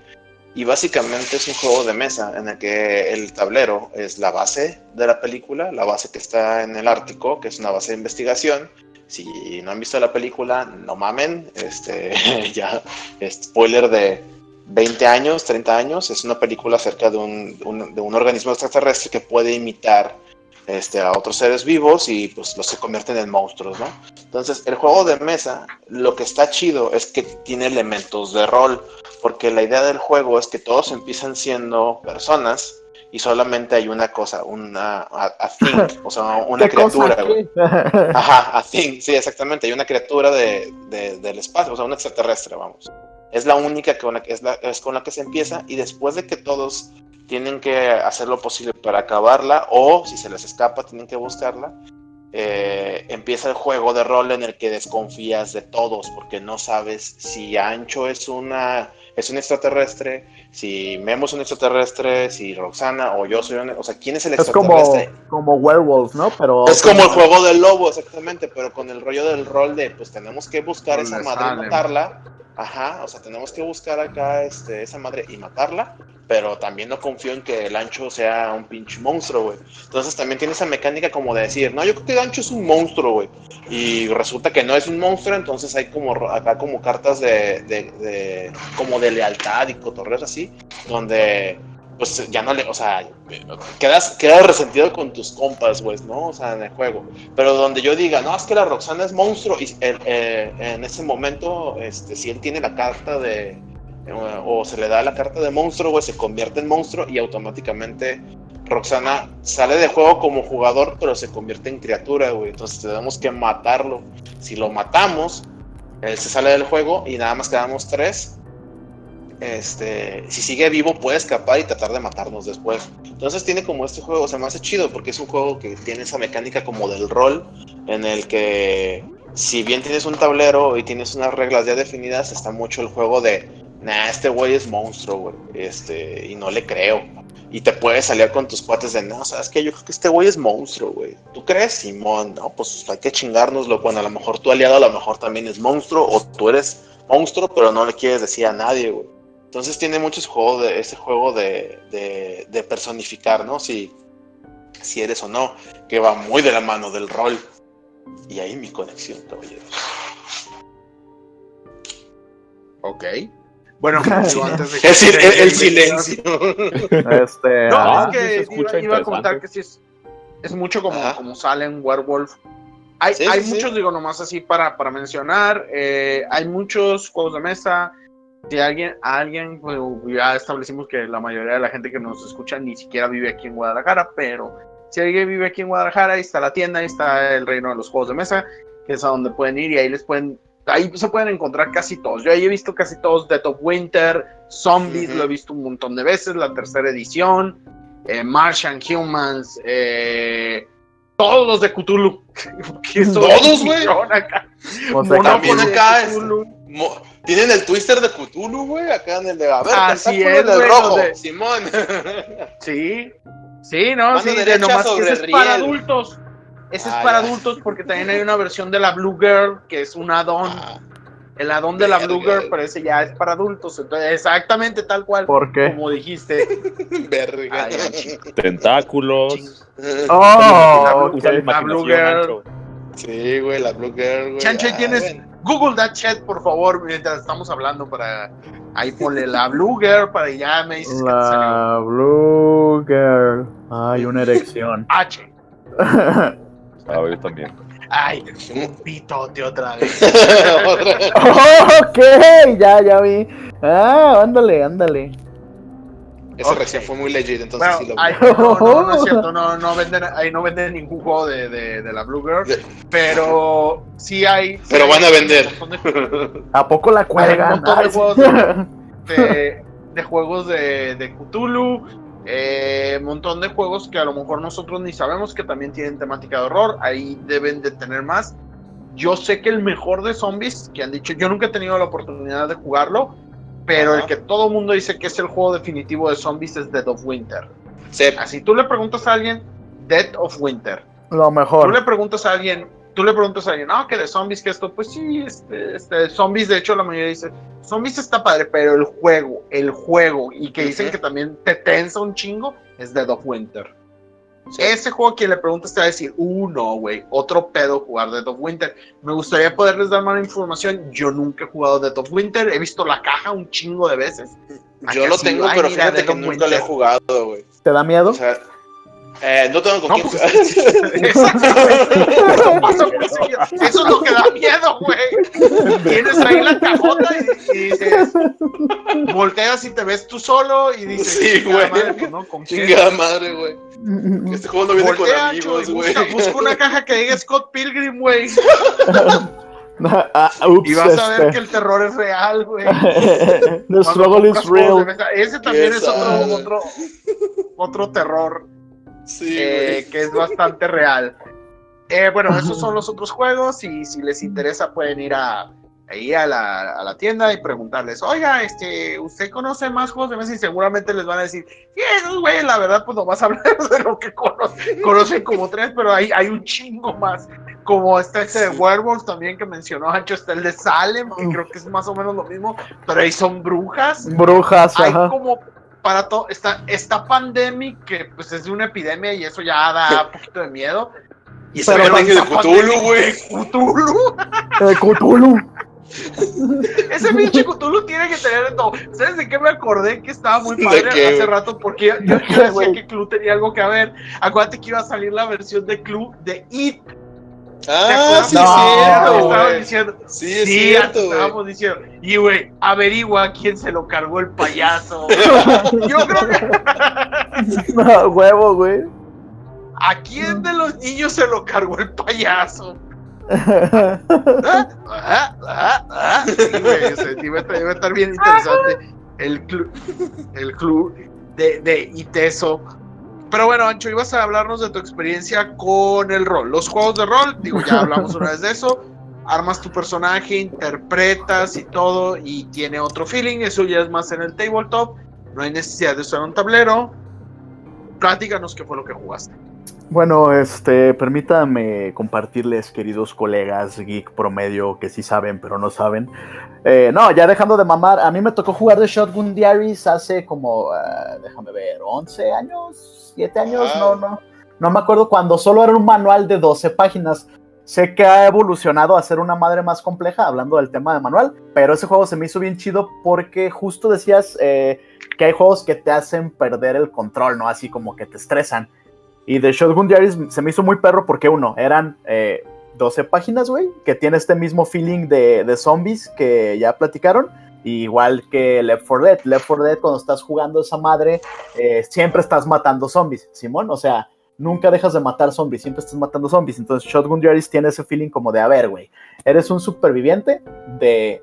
Y básicamente es un juego de mesa en el que el tablero es la base de la película, la base que está en el Ártico, que es una base de investigación. Si no han visto la película, no mamen, este, *laughs* ya, spoiler de 20 años, 30 años, es una película acerca de un, de un organismo extraterrestre que puede imitar este, a otros seres vivos y pues los se convierten en monstruos, ¿no? Entonces, el juego de mesa, lo que está chido es que tiene elementos de rol, porque la idea del juego es que todos empiezan siendo personas y solamente hay una cosa, una a, a thing, *laughs* o sea, una criatura, güey. *laughs* Ajá, a thing, sí, exactamente, hay una criatura de, de- del espacio, o sea, un extraterrestre, vamos. Es la única con la, que- es, la- es con la que se empieza y después de que todos tienen que hacer lo posible para acabarla o si se les escapa tienen que buscarla, eh, empieza el juego de rol en el que desconfías de todos porque no sabes si Ancho es una es un extraterrestre, si Memo es un extraterrestre, si Roxana o yo soy un, o sea, ¿quién es el Es como, extraterrestre? como werewolf, ¿no? Pero. Es como el juego del lobo, exactamente, pero con el rollo del rol de, pues tenemos que buscar esa madre y salen. matarla. Ajá, o sea, tenemos que buscar acá este, esa madre y matarla, pero también no confío en que el ancho sea un pinche monstruo, güey. Entonces también tiene esa mecánica como de decir, no, yo creo que el ancho es un monstruo, güey. Y resulta que no es un monstruo, entonces hay como acá como cartas de, de, de- como de lealtad y cotorreos así, donde pues ya no le, o sea, quedas, quedas resentido con tus compas, güey, ¿no? O sea, en el juego. Pero donde yo diga, no, es que la Roxana es monstruo, y el- eh, en ese momento, este, si él tiene la carta de, eh, o se le da la carta de monstruo, güey, se convierte en monstruo y automáticamente Roxana sale de juego como jugador, pero se convierte en criatura, güey. Entonces tenemos que matarlo. Si lo matamos, él se sale del juego y nada más quedamos tres. Este, si sigue vivo puede escapar y tratar de matarnos después. Entonces tiene como este juego, se me hace chido porque es un juego que tiene esa mecánica como del rol en el que si bien tienes un tablero y tienes unas reglas ya definidas, está mucho el juego de, nah, este güey es monstruo, güey, este, y no le creo. Y te puedes salir con tus cuates de, no, sabes que yo creo que este güey es monstruo, güey. ¿Tú crees, Simón? No, pues hay que chingárnoslo. Bueno, a lo mejor tu aliado a lo mejor también es monstruo o tú eres monstruo, pero no le quieres decir a nadie, güey. Entonces tiene muchos juegos de ese juego de, de, de personificar, ¿no? Si, si eres o no, que va muy de la mano del rol. Y ahí mi conexión, caballeros. Ok. Bueno, *laughs* digo, antes de que- El, sil- el- el silencio. Este, No. Ah, es que iba, iba a comentar interesante. que sí es, es mucho como, Ajá. como salen Werewolf. Hay, Sí, hay sí, sí. muchos, digo, nomás así para, para mencionar. eh, hay muchos juegos de mesa. Si alguien, alguien, pues, ya establecimos que la mayoría de la gente que nos escucha ni siquiera vive aquí en Guadalajara, pero si alguien vive aquí en Guadalajara, ahí está la tienda, ahí está el reino de los juegos de mesa, que es a donde pueden ir y ahí les pueden, ahí se pueden encontrar casi todos. Yo ahí he visto casi todos Death of Winter, Zombies, lo he visto un montón de veces, la tercera edición, eh, Martian Humans, eh, todos los de *laughs* son ¿Todos, güey? O sea, También acá es-. Mo- Tienen el twister de Cthulhu, güey, acá en el de. A ver, Así es, del güey, rojo, de- Simón. *laughs* Sí, sí, no, Mano sí, de nomás que ese es para adultos. Ese Ah, es para ya. adultos porque también hay una versión de la Blue Girl que es un add-on. Ah, El add-on de la. Blue Girl, pero ese ya es para adultos. Entonces, exactamente tal cual ¿Por qué? como dijiste. *laughs* verga. Tentáculos. Oh, la Blue Girl. Sí, güey, la Blue Girl, güey. Chancho, ¿y Ah, tienes- bueno. Google that chat, por favor, mientras estamos hablando para ahí ponle la Blue Girl para ya me dices que te salió La Blue Girl. Ay, una erección. *laughs* H. A ver, yo también. Ay, un pitote otra vez. *laughs* Otra. *laughs* ok, ya, ya vi. Ah, ándale, ándale. Esa Ok. reacción fue muy legit, entonces Bueno, sí lo ay, no, no, no es *laughs* cierto, no, no venden, ahí no venden ningún juego de, de, de la Blue Girl, De- pero sí hay. sí Pero hay van a vender. De, ¿A poco la Hay un cuelgan? montón de juegos *laughs* de, de juegos de, de Cthulhu, eh, montón de juegos que a lo mejor nosotros ni sabemos que también tienen temática de horror, ahí deben de tener más. Yo sé que el mejor de zombies, que han dicho, yo nunca he tenido la oportunidad de jugarlo, pero Ajá. el que todo el mundo dice que es el juego definitivo de zombies es Dead of Winter. Sí, Así tú le preguntas a alguien, Dead of Winter. Lo Tú mejor. le preguntas a alguien, tú le preguntas a alguien, no, que de zombies, que esto, pues sí, este, este, zombies, de hecho la mayoría dice, zombies está padre, pero el juego, el juego, y que dicen que también te tensa un chingo, es Dead of Winter. Sí. Ese juego, quien le preguntas te va a decir, uh, no, güey, otro pedo jugar Dead of Winter. Me gustaría poderles dar más información. Yo nunca he jugado Dead of Winter, he visto la caja un chingo de veces. Yo lo tengo, pero mira, fíjate que nunca Winter. lo he jugado, güey. ¿Te da miedo? O sea, eh, no tengo con No, quién pues. *laughs* Eso es lo que da miedo, güey. Tienes ahí la cajota y, y dices, volteas y te ves tú solo y dices, Sí, "Chingada güey. madre, pues, ¿no? ¿Con quién?". Chingada madre, güey. Este juego no viene con amigos, güey. busca, busca una caja que diga Scott Pilgrim, güey. *laughs* Ah, ups, Y vas a ver este. que el terror es real, güey. *laughs* The struggle is real. Ese también es otro, otro terror Sí, eh, que es bastante real. Eh, bueno, esos son los *laughs* otros juegos y si les interesa pueden ir a, ahí a la, a la tienda y preguntarles, oiga, este, ¿usted conoce más juegos de mesa? Y seguramente les van a decir, sí, esos güey, la verdad, pues no vas a *laughs* hablar de lo que conocen, conocen como tres, pero hay, hay un chingo más. Como está este de Werewolves también que mencionó Ancho, está el de Salem, que creo que es más o menos lo mismo, pero ahí son brujas Brujas, hay ajá. como para todo, está, está Pandemic, que pues es de una epidemia y eso ya da un poquito de miedo. Y ese Pero de Cthulhu, güey. de *laughs* Cthulhu. Eh, Cthulhu. Ese pinche Cthulhu tiene que tener de todo. ¿Sabes de qué me acordé que estaba muy ¿De padre qué, hace rato? Porque yo, yo *laughs* ¿De decía que Clue tenía algo que ver. Acuérdate que iba a salir la versión de Clue de It. ¿Te Ah, sí, No, diciendo. Sí, es Sí, cierto, estábamos diciendo. Y güey, averigua quién se lo cargó el payaso. Yo creo que *laughs* No, huevo, güey. ¿A quién de los niños se lo cargó el payaso? *laughs* ¿Ah? ¿Ah? ¿Ah? ¿Ah? Sí, güey, o sea, sí, va a a estar bien interesante el club, el club de, de Iteso. Pero bueno, Ancho, ibas a hablarnos de tu experiencia con el rol. Los juegos de rol, digo, ya hablamos una vez de eso. Armas tu personaje, interpretas y todo, y tiene otro feeling. Eso ya es más en el tabletop. No hay necesidad de usar un tablero. Platícanos qué fue lo que jugaste. Bueno, este, permítame compartirles, queridos colegas geek promedio que sí saben, pero no saben. Eh, no, ya dejando de mamar, a mí me tocó jugar de Shotgun Diaries hace como, ah, déjame ver, 11 años, 7 años, no, no, no me acuerdo cuando solo era un manual de 12 páginas. sé que ha evolucionado a ser una madre más compleja, hablando del tema de manual, pero ese juego se me hizo bien chido porque justo decías eh, que hay juegos que te hacen perder el control, ¿no? Así como que te estresan. Y de Shotgun Diaries se me hizo muy perro porque uno, eran 12 eh, páginas, güey, que tiene este mismo feeling de, de zombies que ya platicaron igual que Left 4 Dead. Left 4 Dead, cuando estás jugando esa madre, eh, siempre estás matando zombies, Simón. O sea, nunca dejas de matar zombies, siempre estás matando zombies. Entonces, Shotgun Diaries tiene ese feeling como de, a ver, güey, eres un superviviente de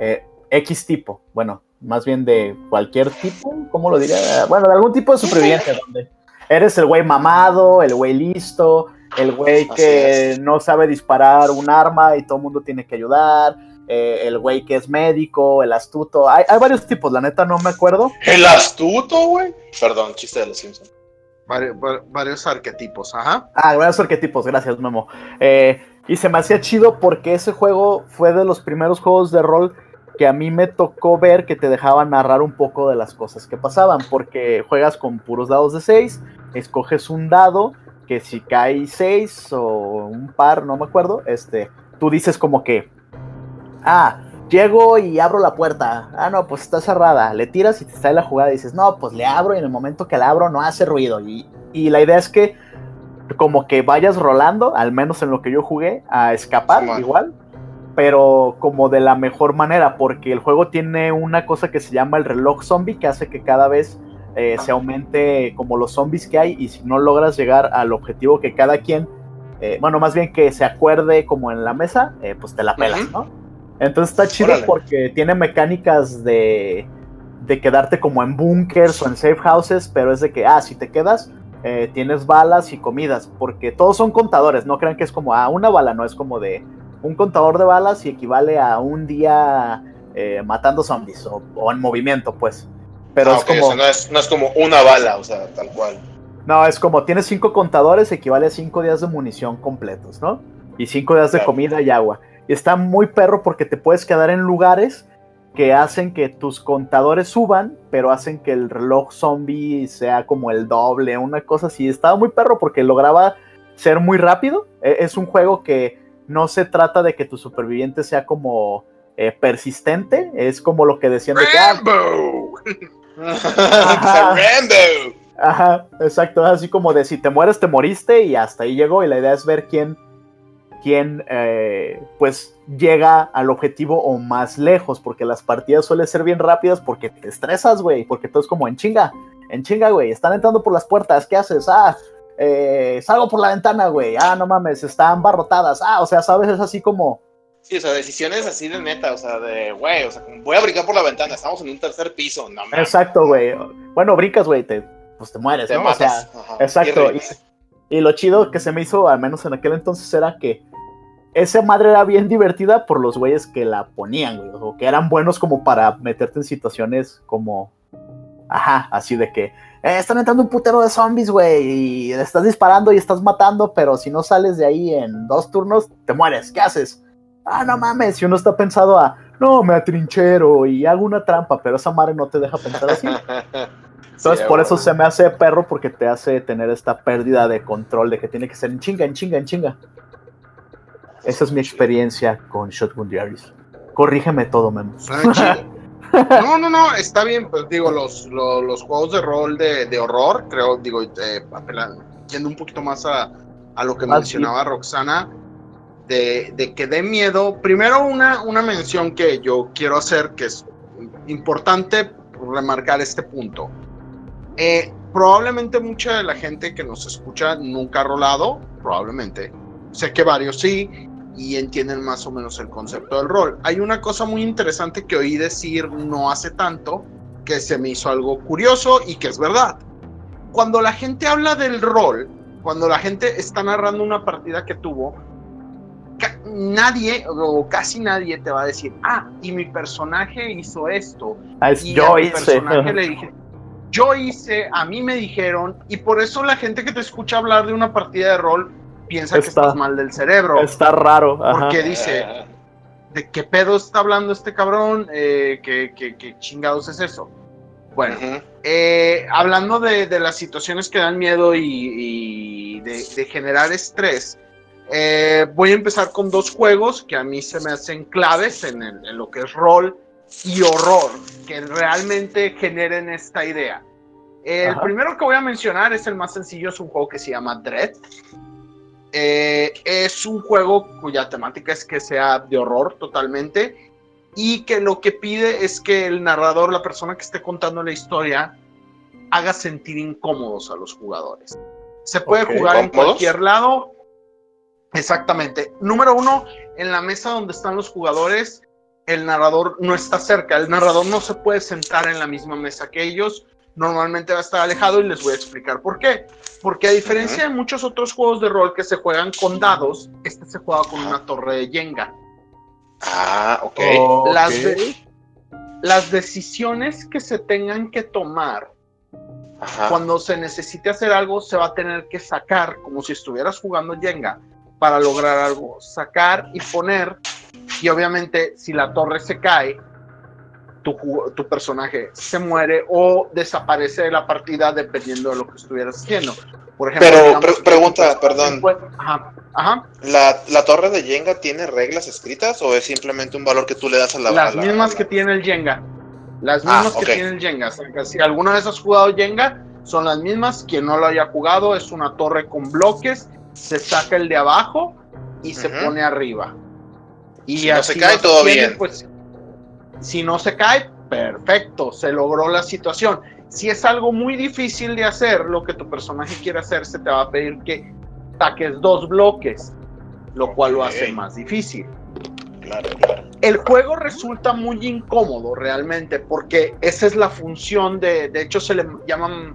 eh, X tipo. Bueno, más bien de cualquier tipo, ¿cómo lo diría? Bueno, de algún tipo de superviviente, donde eres el güey mamado, el güey listo, el güey que no sabe disparar un arma y todo el mundo tiene que ayudar eh, el güey que es médico, el astuto. Hay, varios tipos, la neta no me acuerdo. ¿El astuto, güey? Perdón, chiste de los Simpsons. varios arquetipos, ajá. Ah, varios arquetipos, gracias, Memo. Eh, y se me hacía chido porque ese juego fue de los primeros juegos de rol que a mí me tocó ver que te dejaban narrar un poco de las cosas que pasaban, porque juegas con puros dados de 6, escoges un dado que si cae 6 o un par, no me acuerdo, este, tú dices como que Ah, llego y abro la puerta. Ah, no, pues está cerrada. Le tiras y te sale la jugada y dices, no, pues le abro y en el momento que la abro no hace ruido. Y, la idea es que como que vayas rolando, al menos en lo que yo jugué, a escapar igual, pero como de la mejor manera, porque el juego tiene una cosa que se llama el reloj zombie, que hace que cada vez eh, se aumente como los zombies que hay y si no logras llegar al objetivo que cada quien, eh, bueno, más bien que se acuerde como en la mesa, eh, pues te la pelas, ¿no? Entonces está chido porque tiene mecánicas de, de quedarte como en bunkers o en safe houses, pero es de que, ah, si te quedas, tienes balas y comidas, porque todos son contadores, no crean que es como, ah, una bala, no es como de un contador de balas y equivale a un día matando zombies o, en movimiento, pues. Pero ah, es como. no, es, no es como una bala, o sea, tal cual. No, es como tienes cinco contadores, equivale a cinco días de munición completos, ¿no? Y cinco días de comida y agua. Y está muy perro porque te puedes quedar en lugares que hacen que tus contadores suban, pero hacen que el reloj zombie sea como el doble, una cosa así. Estaba muy perro porque lograba ser muy rápido. E, es un juego que no se trata de que tu superviviente sea como eh, persistente, es como lo que decían de ¡Rambo! *laughs* Ajá. Exacto, así como de si te mueres, te moriste y hasta ahí llegó. Y la idea es ver quién quien eh, pues llega al objetivo o más lejos, porque las partidas suelen ser bien rápidas porque te estresas, güey, porque todo es como en chinga, en chinga, güey, están entrando por las puertas, ¿qué haces? Ah, eh, salgo por la ventana, güey, ah, no mames, están barrotadas, ah, o sea, sabes, es así como... Sí, o sea, decisiones así de neta, o sea, de, güey, o sea, voy a brincar por la ventana, estamos en un tercer piso, no mames. Exacto, güey, bueno, brincas, güey, te, pues te mueres, ¿no? O sea, exacto. y lo chido que se me hizo, al menos en aquel entonces, era que esa madre era bien divertida por los güeyes que la ponían, güey, o que eran buenos como para meterte en situaciones como, ajá, así de que eh, están entrando un putero de zombies, güey, y estás disparando y estás matando, pero si no sales de ahí en dos turnos, te mueres, ¿qué haces? Ah, no mames, si uno está pensado a, no, me atrinchero y hago una trampa, pero esa madre no te deja pensar así. *laughs* Entonces, por eso se me hace perro, porque te hace tener esta pérdida de control de que tiene que ser en chinga, en chinga, en chinga. Esa es mi experiencia con Shotgun Diaries. Corrígeme todo, Memo. *laughs* No, no, no, está bien, pues digo, los, los, juegos de rol de, horror, creo, digo, eh, yendo un poquito más a, lo que mencionaba Roxana, de, que dé miedo. Primero, una, una mención que yo quiero hacer, que es importante remarcar este punto. Eh, probablemente mucha de la gente que nos escucha nunca ha rolado, probablemente. Sé que varios sí, y entienden más o menos el concepto del rol. Hay una cosa muy interesante que oí decir no hace tanto, que se me hizo algo curioso y que es verdad. Cuando la gente habla del rol, cuando la gente está narrando una partida que tuvo, nadie o casi nadie te va a decir, ah, y mi personaje hizo esto. Ah, y yo hice. *laughs* le dije, yo hice, a mí me dijeron, y por eso la gente que te escucha hablar de una partida de rol piensa que estás mal del cerebro. Está raro. Porque dice, ¿de qué pedo está hablando este cabrón? Eh, ¿qué, chingados es eso? Bueno, eh, hablando de, las situaciones que dan miedo y, de, generar estrés, Eh, voy a empezar con dos juegos que a mí se me hacen claves en, el- en lo que es rol y horror, que realmente generen esta idea. El Ajá. primero que voy a mencionar es el más sencillo, es un juego que se llama Dread. Eh, es un juego cuya temática es que sea de horror totalmente y que lo que pide es que el narrador, la persona que esté contando la historia, haga sentir incómodos a los jugadores. Se puede jugar en cualquier lado. Exactamente. Número uno, en la mesa donde están los jugadores, el narrador no está cerca. El narrador no se puede sentar en la misma mesa que ellos. Normalmente va a estar alejado y les voy a explicar por qué. Porque a diferencia de muchos otros juegos de rol que se juegan con dados, este se juega con una torre de Jenga. Ah, ok. Las, Ok. de- las decisiones que se tengan que tomar Ajá. cuando se necesite hacer algo, se va a tener que sacar, como si estuvieras jugando Jenga, para lograr algo. Sacar y poner. Y obviamente, si la torre se cae, tu, tu personaje se muere o desaparece de la partida dependiendo de lo que estuvieras haciendo. Por ejemplo, Pero, digamos pre- que pregunta, perdón. Ajá, ajá. ¿La, ¿La torre de Jenga tiene reglas escritas o es simplemente un valor que tú le das a la Las a la- mismas a la- que tiene el Jenga. Las Ah, mismas que tiene el Jenga. O sea, que Si alguna vez has jugado Jenga, son las mismas. Quien no lo haya jugado es una torre con bloques. Se saca el de abajo y se pone arriba. Y Si no se cae, todo bien. Pues, si no se cae, perfecto. Se logró la situación. Si es algo muy difícil de hacer, lo que tu personaje quiere hacer, se te va a pedir que saques dos bloques, lo cual lo hace más difícil Claro, claro. el juego resulta muy incómodo realmente porque esa es la función de, de hecho se le llaman,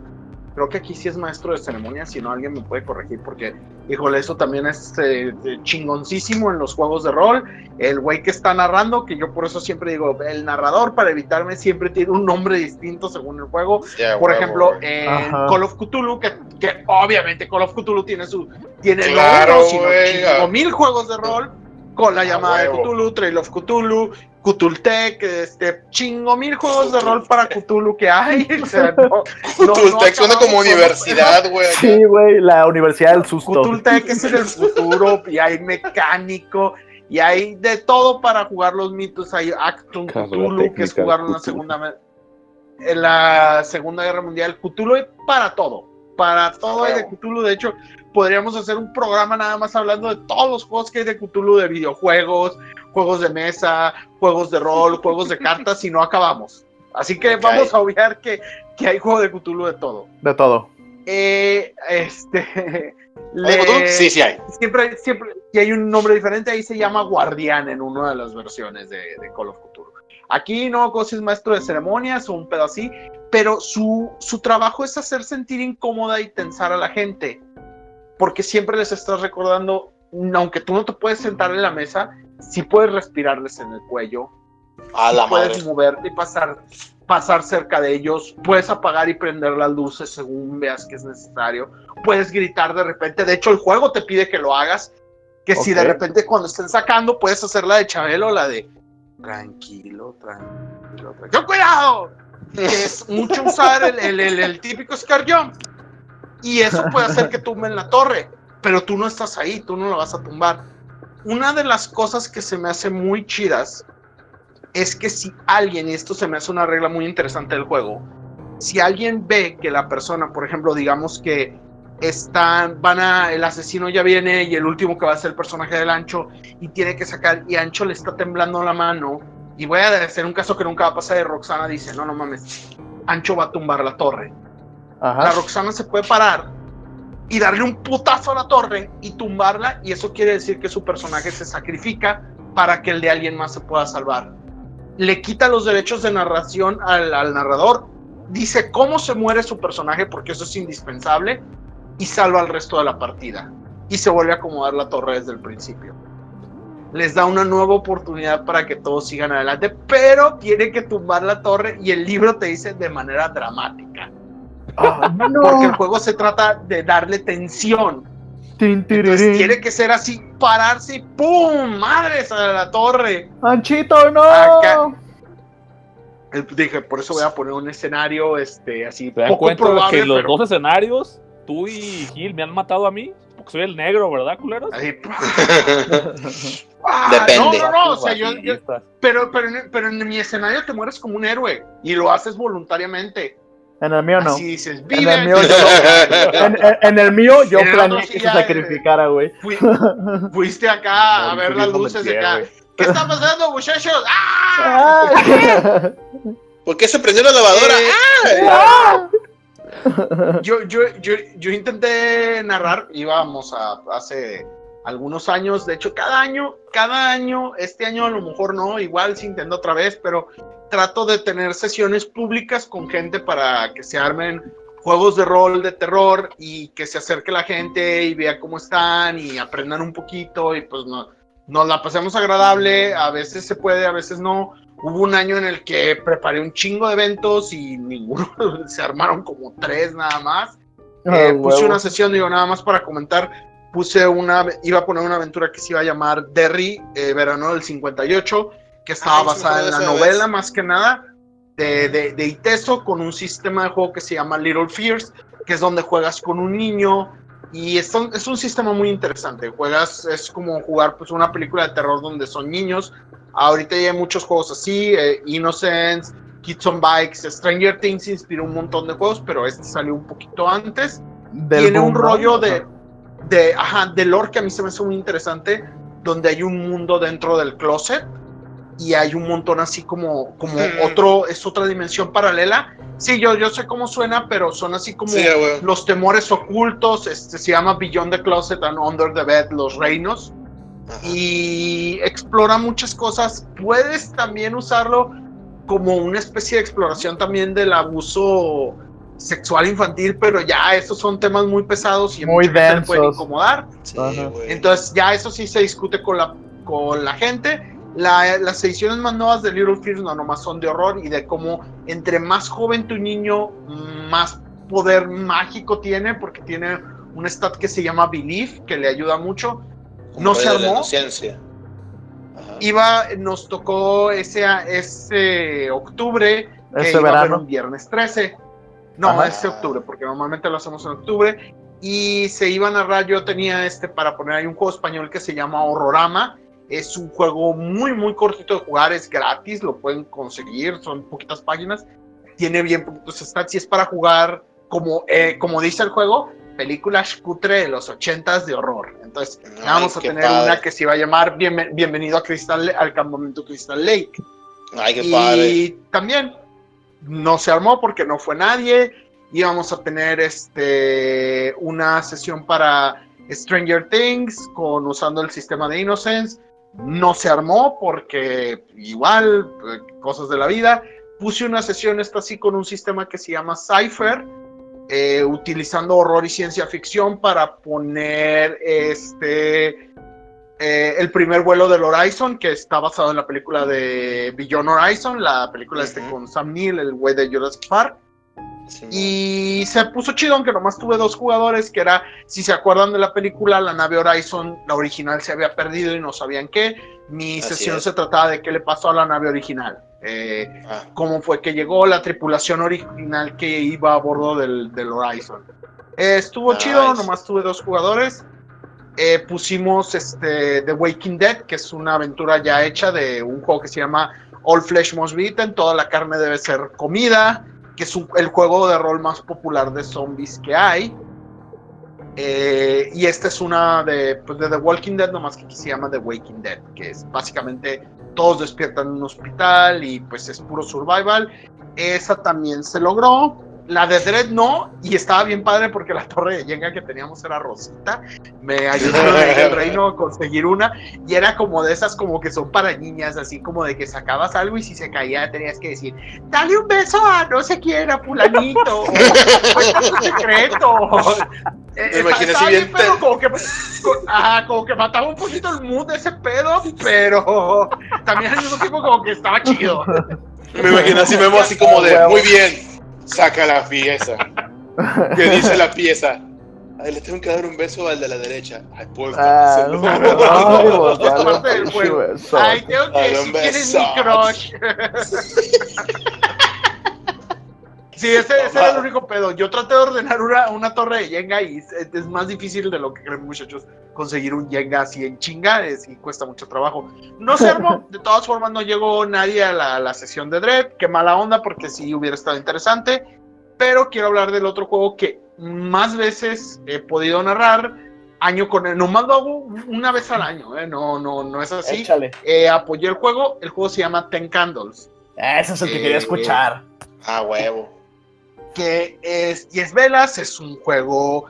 creo que aquí sí es maestro de ceremonia, si no alguien me puede corregir porque, híjole, eso también es eh, eh, chingoncísimo en los juegos de rol, el güey que está narrando, que yo por eso siempre digo, el narrador para evitarme siempre tiene un nombre distinto según el juego, Ya, por huevo, ejemplo, Ajá. Call of Cthulhu, que, que obviamente Call of Cthulhu tiene su tiene Claro, sino mil juegos de rol con la llamada de. Cthulhu, Trail of Cthulhu, Cthultec, este chingo mil juegos de rol para Cthulhu que hay. O sea, no, no- Cthultec no suena como universidad, güey. Sí, güey, la Universidad del Susto. Cthultec es en el futuro y hay mecánico y hay de todo para jugar los mitos. Hay Actum Cthulhu, que es jugar en la segunda en la Segunda Guerra Mundial. Cthulhu hay para todo. Para todo hay de. Cthulhu. De hecho, podríamos hacer un programa nada más hablando de todos los juegos que hay de Cthulhu, de videojuegos, juegos de mesa, juegos de rol, *laughs* juegos de cartas, y no acabamos. Así que Ok. vamos a obviar que, que hay juego de Cthulhu de todo. De todo. Eh, este. ¿Hay de Cthulhu? le- Sí, sí hay. siempre, siempre, si hay un nombre diferente, ahí se llama Guardián en una de las versiones de, de Call of Cthulhu. Aquí no, Cosi es maestro de ceremonias o un pedo así, pero su, su trabajo es hacer sentir incómoda y tensar a la gente, porque siempre les estás recordando, aunque tú no te puedes sentar en la mesa, sí puedes respirarles en el cuello, A la puedes madre. moverte y pasar, pasar cerca de ellos, puedes apagar y prender las luces según veas que es necesario, puedes gritar de repente, de hecho el juego te pide que lo hagas, que si de repente cuando estén sacando puedes hacer la de Chabelo, la de tranquilo, tranquilo, tranquilo, cuidado, es mucho usar el, el, el- el típico Scar Jump, y eso puede hacer que tumben la torre, pero tú no estás ahí, tú no lo vas a tumbar. Una de las cosas que se me hace muy chidas es que si alguien, y esto se me hace una regla muy interesante del juego, si alguien ve que la persona, por ejemplo, digamos que están, van a, el asesino ya viene y el último que va a ser el personaje del Ancho y tiene que sacar y Ancho le está temblando la mano y voy a hacer un caso que nunca va a pasar de Roxana dice, no, no mames, Ancho va a tumbar la torre. La. Roxana se puede parar y darle un putazo a la torre y tumbarla y eso quiere decir que su personaje se sacrifica para que el de alguien más se pueda salvar. Le quita los derechos de narración al, narrador, dice cómo se muere su personaje porque eso es indispensable y salva al resto de la partida y se vuelve a acomodar la torre desde el principio. Les da una nueva oportunidad para que todos sigan adelante, pero tiene que tumbar la torre y el libro te dice de manera dramática. Ah, Porque el no. juego se trata de darle tensión. Entonces tiene que ser así, pararse y ¡pum! ¡Madres a la torre! Anchito, no. Acá. Eh, Dije, por eso voy a poner un escenario este, así ¿Te das poco cuenta probable, que los pero- dos escenarios, tú y Gil, me han matado a mí? porque soy el negro, ¿verdad, culeros? Ahí, *laughs* ah, Depende. No, no, no, o sea, yo, yo- pero, pero, en, pero en mi escenario te mueres como un héroe y lo haces voluntariamente. En el mío no. Así dices, En el mío yo, *laughs* en, en- en el mío yo planeé que se sacrificara, güey. Fui- *laughs* fuiste acá a ver las luces de acá. ¿Qué está pasando, muchachos? ¡Ah! Ay. ¿Por qué se prendió la lavadora? Eh, ¡Ah! *laughs* yo, yo, yo, yo intenté narrar, íbamos a hace algunos años, de hecho cada año, cada año, este año a lo mejor no, igual se intenta otra vez, pero trato de tener sesiones públicas con gente para que se armen juegos de rol de terror y que se acerque la gente y vea cómo están y aprendan un poquito y pues no, nos la pasemos agradable, a veces se puede, a veces no. Hubo un año en el que preparé un chingo de eventos y ninguno, *laughs* se armaron como tres nada más. Eh, puse una sesión, digo, nada más para comentar, puse una, iba a poner una aventura que se iba a llamar Derry, eh, verano del 58, que estaba Ah, basada en la novela vez. más que nada de, de, de Iteso, con un sistema de juego que se llama Little Fears, que es donde juegas con un niño. Y es un, es un sistema muy interesante. Juegas, es como jugar pues una película de terror donde son niños. Ahorita ya hay muchos juegos así, eh, Innocence, Kids on Bikes, Stranger Things inspiró un montón de juegos, pero este salió un poquito antes Del tiene un boom, ¿no? rollo de, de, ajá, de lore que a mí se me hace muy interesante, donde hay un mundo dentro del closet y hay un montón así como, como Mm. otro, es otra dimensión paralela. Sí, yo, yo sé cómo suena, pero son así como Sí, los temores ocultos, este, se llama Beyond the Closet and Under the Bed, los reinos Ajá. y explora muchas cosas. Puedes también usarlo como una especie de exploración también del abuso sexual infantil, pero ya esos son temas muy pesados y Muy le pueden densos. incomodar. Sí. Entonces ya eso sí se discute con la, con la gente. La- las ediciones más nuevas de Little Fears no nomás son de horror y de cómo entre más joven tu niño, más poder mágico tiene, porque tiene un stat que se llama Belief, que le ayuda mucho. No se armó. Iba, nos tocó ese, ese octubre, que iba a verano. un viernes 13. No, Ajá. ese octubre, porque normalmente lo hacemos en octubre. Y se iba a narrar, yo tenía este para poner ahí un juego español que se llama Horrorama. Es un juego muy, muy cortito de jugar, es gratis, lo pueden conseguir, son poquitas páginas. Tiene bien poquitos stats y es para jugar, como, eh, como dice el juego, películas cutre de los ochentas de horror. Entonces, Ay, vamos a tener padre. una que se va a llamar Bienve- Bienvenido a Crystal, al campamento Crystal Lake. Ay, qué y padre. también no se armó porque no fue nadie. Íbamos a tener este una sesión para Stranger Things con usando el sistema de Innocence. No se armó porque igual eh, cosas de la vida. Puse una sesión esta así con un sistema que se llama Cypher, eh, utilizando horror y ciencia ficción para poner este eh, el primer vuelo del Horizon, que está basado en la película de Beyond Horizon, la película este Ujú. con Sam Neill, el güey de Jurassic Park. Sí, Y se puso chido, aunque nomás tuve dos jugadores, que era, si se acuerdan de la película, la nave Horizon, la original se había perdido y no sabían qué. Mi Así sesión es. se trataba de qué le pasó a la nave original. Eh, Ah, cómo fue que llegó la tripulación original que iba a bordo del, del Horizon. Eh, estuvo Nice. chido, nomás tuve dos jugadores. Eh, pusimos este, The Waking Dead, que es una aventura ya hecha de un juego que se llama All Flesh Must Be Eaten, toda la carne debe ser comida, que es un- el juego de rol más popular de zombies que hay. Eh, y esta es una de, pues, The Walking Dead, nomás que se llama The Waking Dead, que es básicamente todos despiertan en un hospital y pues es puro survival. Esa también se logró. La de Dread no, y estaba bien padre porque la torre de Jenga que teníamos era rosita. Me ayudó en el *laughs* reino a conseguir una, y era como de esas como que son para niñas, así como de que sacabas algo y si se caía tenías que decir, dale un beso a no sé quién, a fulanito, o cuenta tu secreto. Eh, Me imaginé estaba así bien pero te- como que, ajá, como que mataba un poquito el mood de ese pedo, pero también al mismo tiempo como que estaba chido. Me imagino así, Memo, así como de, *laughs* muy bien, saca la pieza. ¿Qué dice la pieza? Ay, le tengo que dar un beso al de la derecha. Ay, pues, Ah, no. *laughs* Ay, tengo que Dale decir un quién es mi beso. crush. *laughs* Sí, ese, ese era el único pedo. Yo traté de ordenar una, una torre de Jenga y es, es más difícil de lo que creen muchachos conseguir un Jenga así en chinga es- y cuesta mucho trabajo. No se armó, *laughs* de todas formas no llegó nadie a la, la sesión de Dread, qué mala onda porque sí hubiera estado interesante, pero quiero hablar del otro juego que más veces he podido narrar año con él, nomás lo hago una vez al año, ¿eh? no, no, no es así. Eh, apoyé el juego, el juego se llama Ten Candles. Ese es el que Eh, quería escuchar. Ah, huevo. Que es 10 velas, es un juego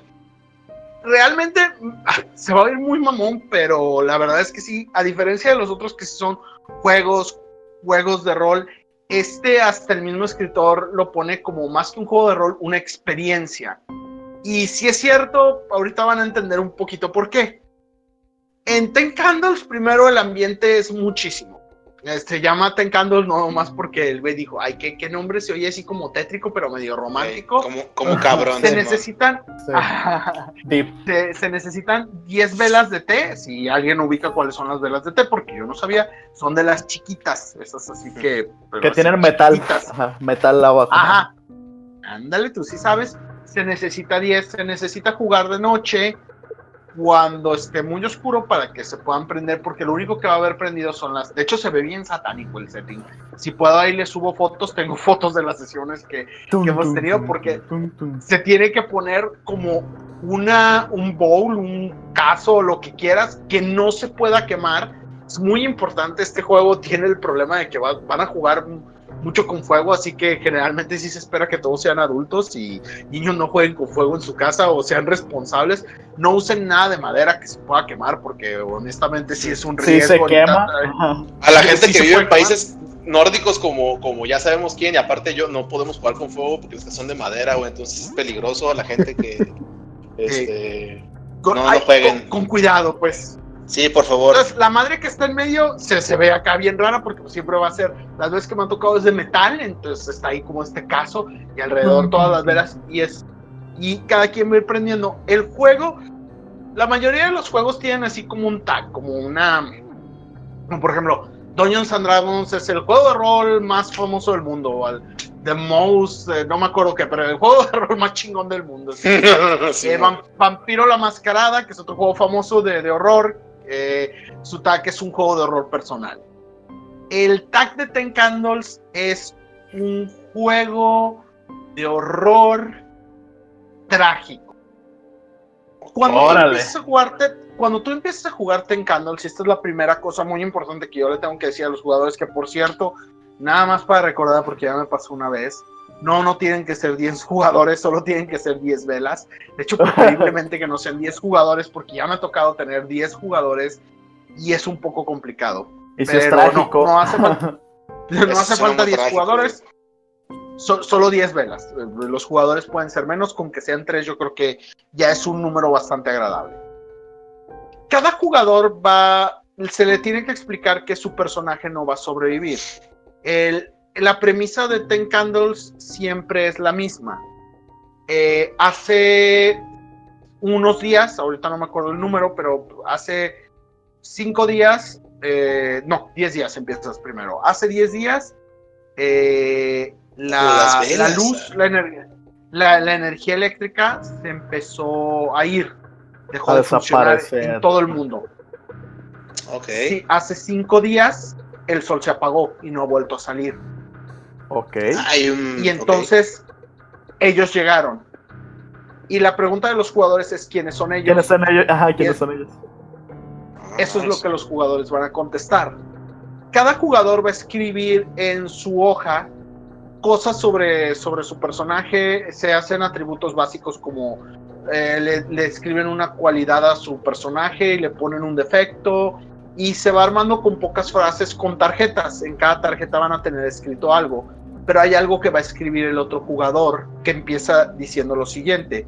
realmente ah, se va a ver muy mamón, pero la verdad es que sí, a diferencia de los otros que son juegos, juegos de rol, este hasta el mismo escritor lo pone como más que un juego de rol, una experiencia. Y si es cierto, ahorita van a entender un poquito por qué. En Ten Candles, primero el ambiente es muchísimo. Se llama Ten Candles no más porque el güey dijo, ay, ¿qué, qué nombre se oye así como tétrico, pero medio romántico. Como, como cabrón. se necesitan Sí. Ah. *laughs* Deep. se, se necesitan 10 velas de té. Si alguien ubica cuáles son las velas de té, porque yo no sabía, son de las chiquitas, esas así que. Que así tienen metal. Ajá, metal abajo. Ajá. Ándale, tú sí sabes. Se necesita 10, se necesita jugar de noche cuando esté muy oscuro para que se puedan prender, porque lo único que va a haber prendido son las. De hecho, se ve bien satánico el setting. Si puedo, ahí les subo fotos. Tengo *laughs* fotos de las sesiones que Tum, que hemos tenido, tum, porque- tum, se tiene que poner como una, un bowl, un caso, lo que quieras, que no se pueda quemar. Es muy importante, este juego tiene el problema de que va- van a jugar mucho con fuego, así que generalmente sí se espera que todos sean adultos y niños no jueguen con fuego en su casa o sean responsables. No usen nada de madera que se pueda quemar, porque honestamente sí es un Sí, riesgo. se quema. A la gente sí que vive en países nórdicos como, como ya sabemos quién, y aparte yo no podemos jugar con fuego porque los que son de madera, güey, entonces es peligroso a la gente que *laughs* este Con, No, no jueguen. con- con cuidado, pues. Sí, por favor. Entonces, la madre que está en medio se, se ve acá bien rara porque pues, siempre va a ser, las veces que me han tocado es de metal, entonces está ahí como este caso y alrededor todas las velas y es, y cada quien va a ir prendiendo. El juego, la mayoría de los juegos tienen así como un tag, como una, como por ejemplo, Dungeons and Dragons es el juego de rol más famoso del mundo, o el The Most, eh, no me acuerdo qué, pero el juego de rol más chingón del mundo. *laughs* Sí, Eh, Vampiro la Mascarada, que es otro juego famoso de, de horror. Eh, su tag es un juego de horror personal. El tag de Ten Candles es un juego de horror trágico. Cuando tú, empiezas a jugar Ten- cuando tú empiezas a jugar Ten Candles, y esta es la primera cosa muy importante que yo le tengo que decir a los jugadores, que por cierto, nada más para recordar, porque ya me pasó una vez, no, no tienen que ser 10 jugadores, solo tienen que ser 10 velas. De hecho, preferiblemente que no sean 10 jugadores, porque ya me ha tocado tener 10 jugadores y es un poco complicado. Y si es Pero no, trágico. no hace falta. *laughs* No Eso hace suena falta muy 10 trágico, jugadores, so- solo 10 velas. Los jugadores pueden ser menos, con que sean 3 yo creo que ya es un número bastante agradable. Cada jugador va, se le tiene que explicar que su personaje no va a sobrevivir. El- la premisa de Ten Candles siempre es la misma. Eh, hace unos días, ahorita no me acuerdo el número, pero hace 5 días, eh, no, 10 días empiezas primero. Hace 10 días, eh, la, Las velas, la luz, la, ener- la- la energía eléctrica se empezó a ir, dejó A de funcionar desaparecer. en todo el mundo. Ok. Sí, hace 5 días el sol se apagó y no ha vuelto a salir. Ok. Hay un- Y entonces ellos llegaron. Y la pregunta de los jugadores es quiénes son ellos. ¿Quiénes son ellos? Ajá, ¿quiénes es- son ellos? Eso es lo que los jugadores van a contestar. Cada jugador va a escribir en su hoja cosas sobre, sobre su personaje. Se hacen atributos básicos como eh, le, le escriben una cualidad a su personaje y le ponen un defecto. Y se va armando con pocas frases con tarjetas. En cada tarjeta van a tener escrito algo. Pero hay algo que va a escribir el otro jugador que empieza diciendo lo siguiente.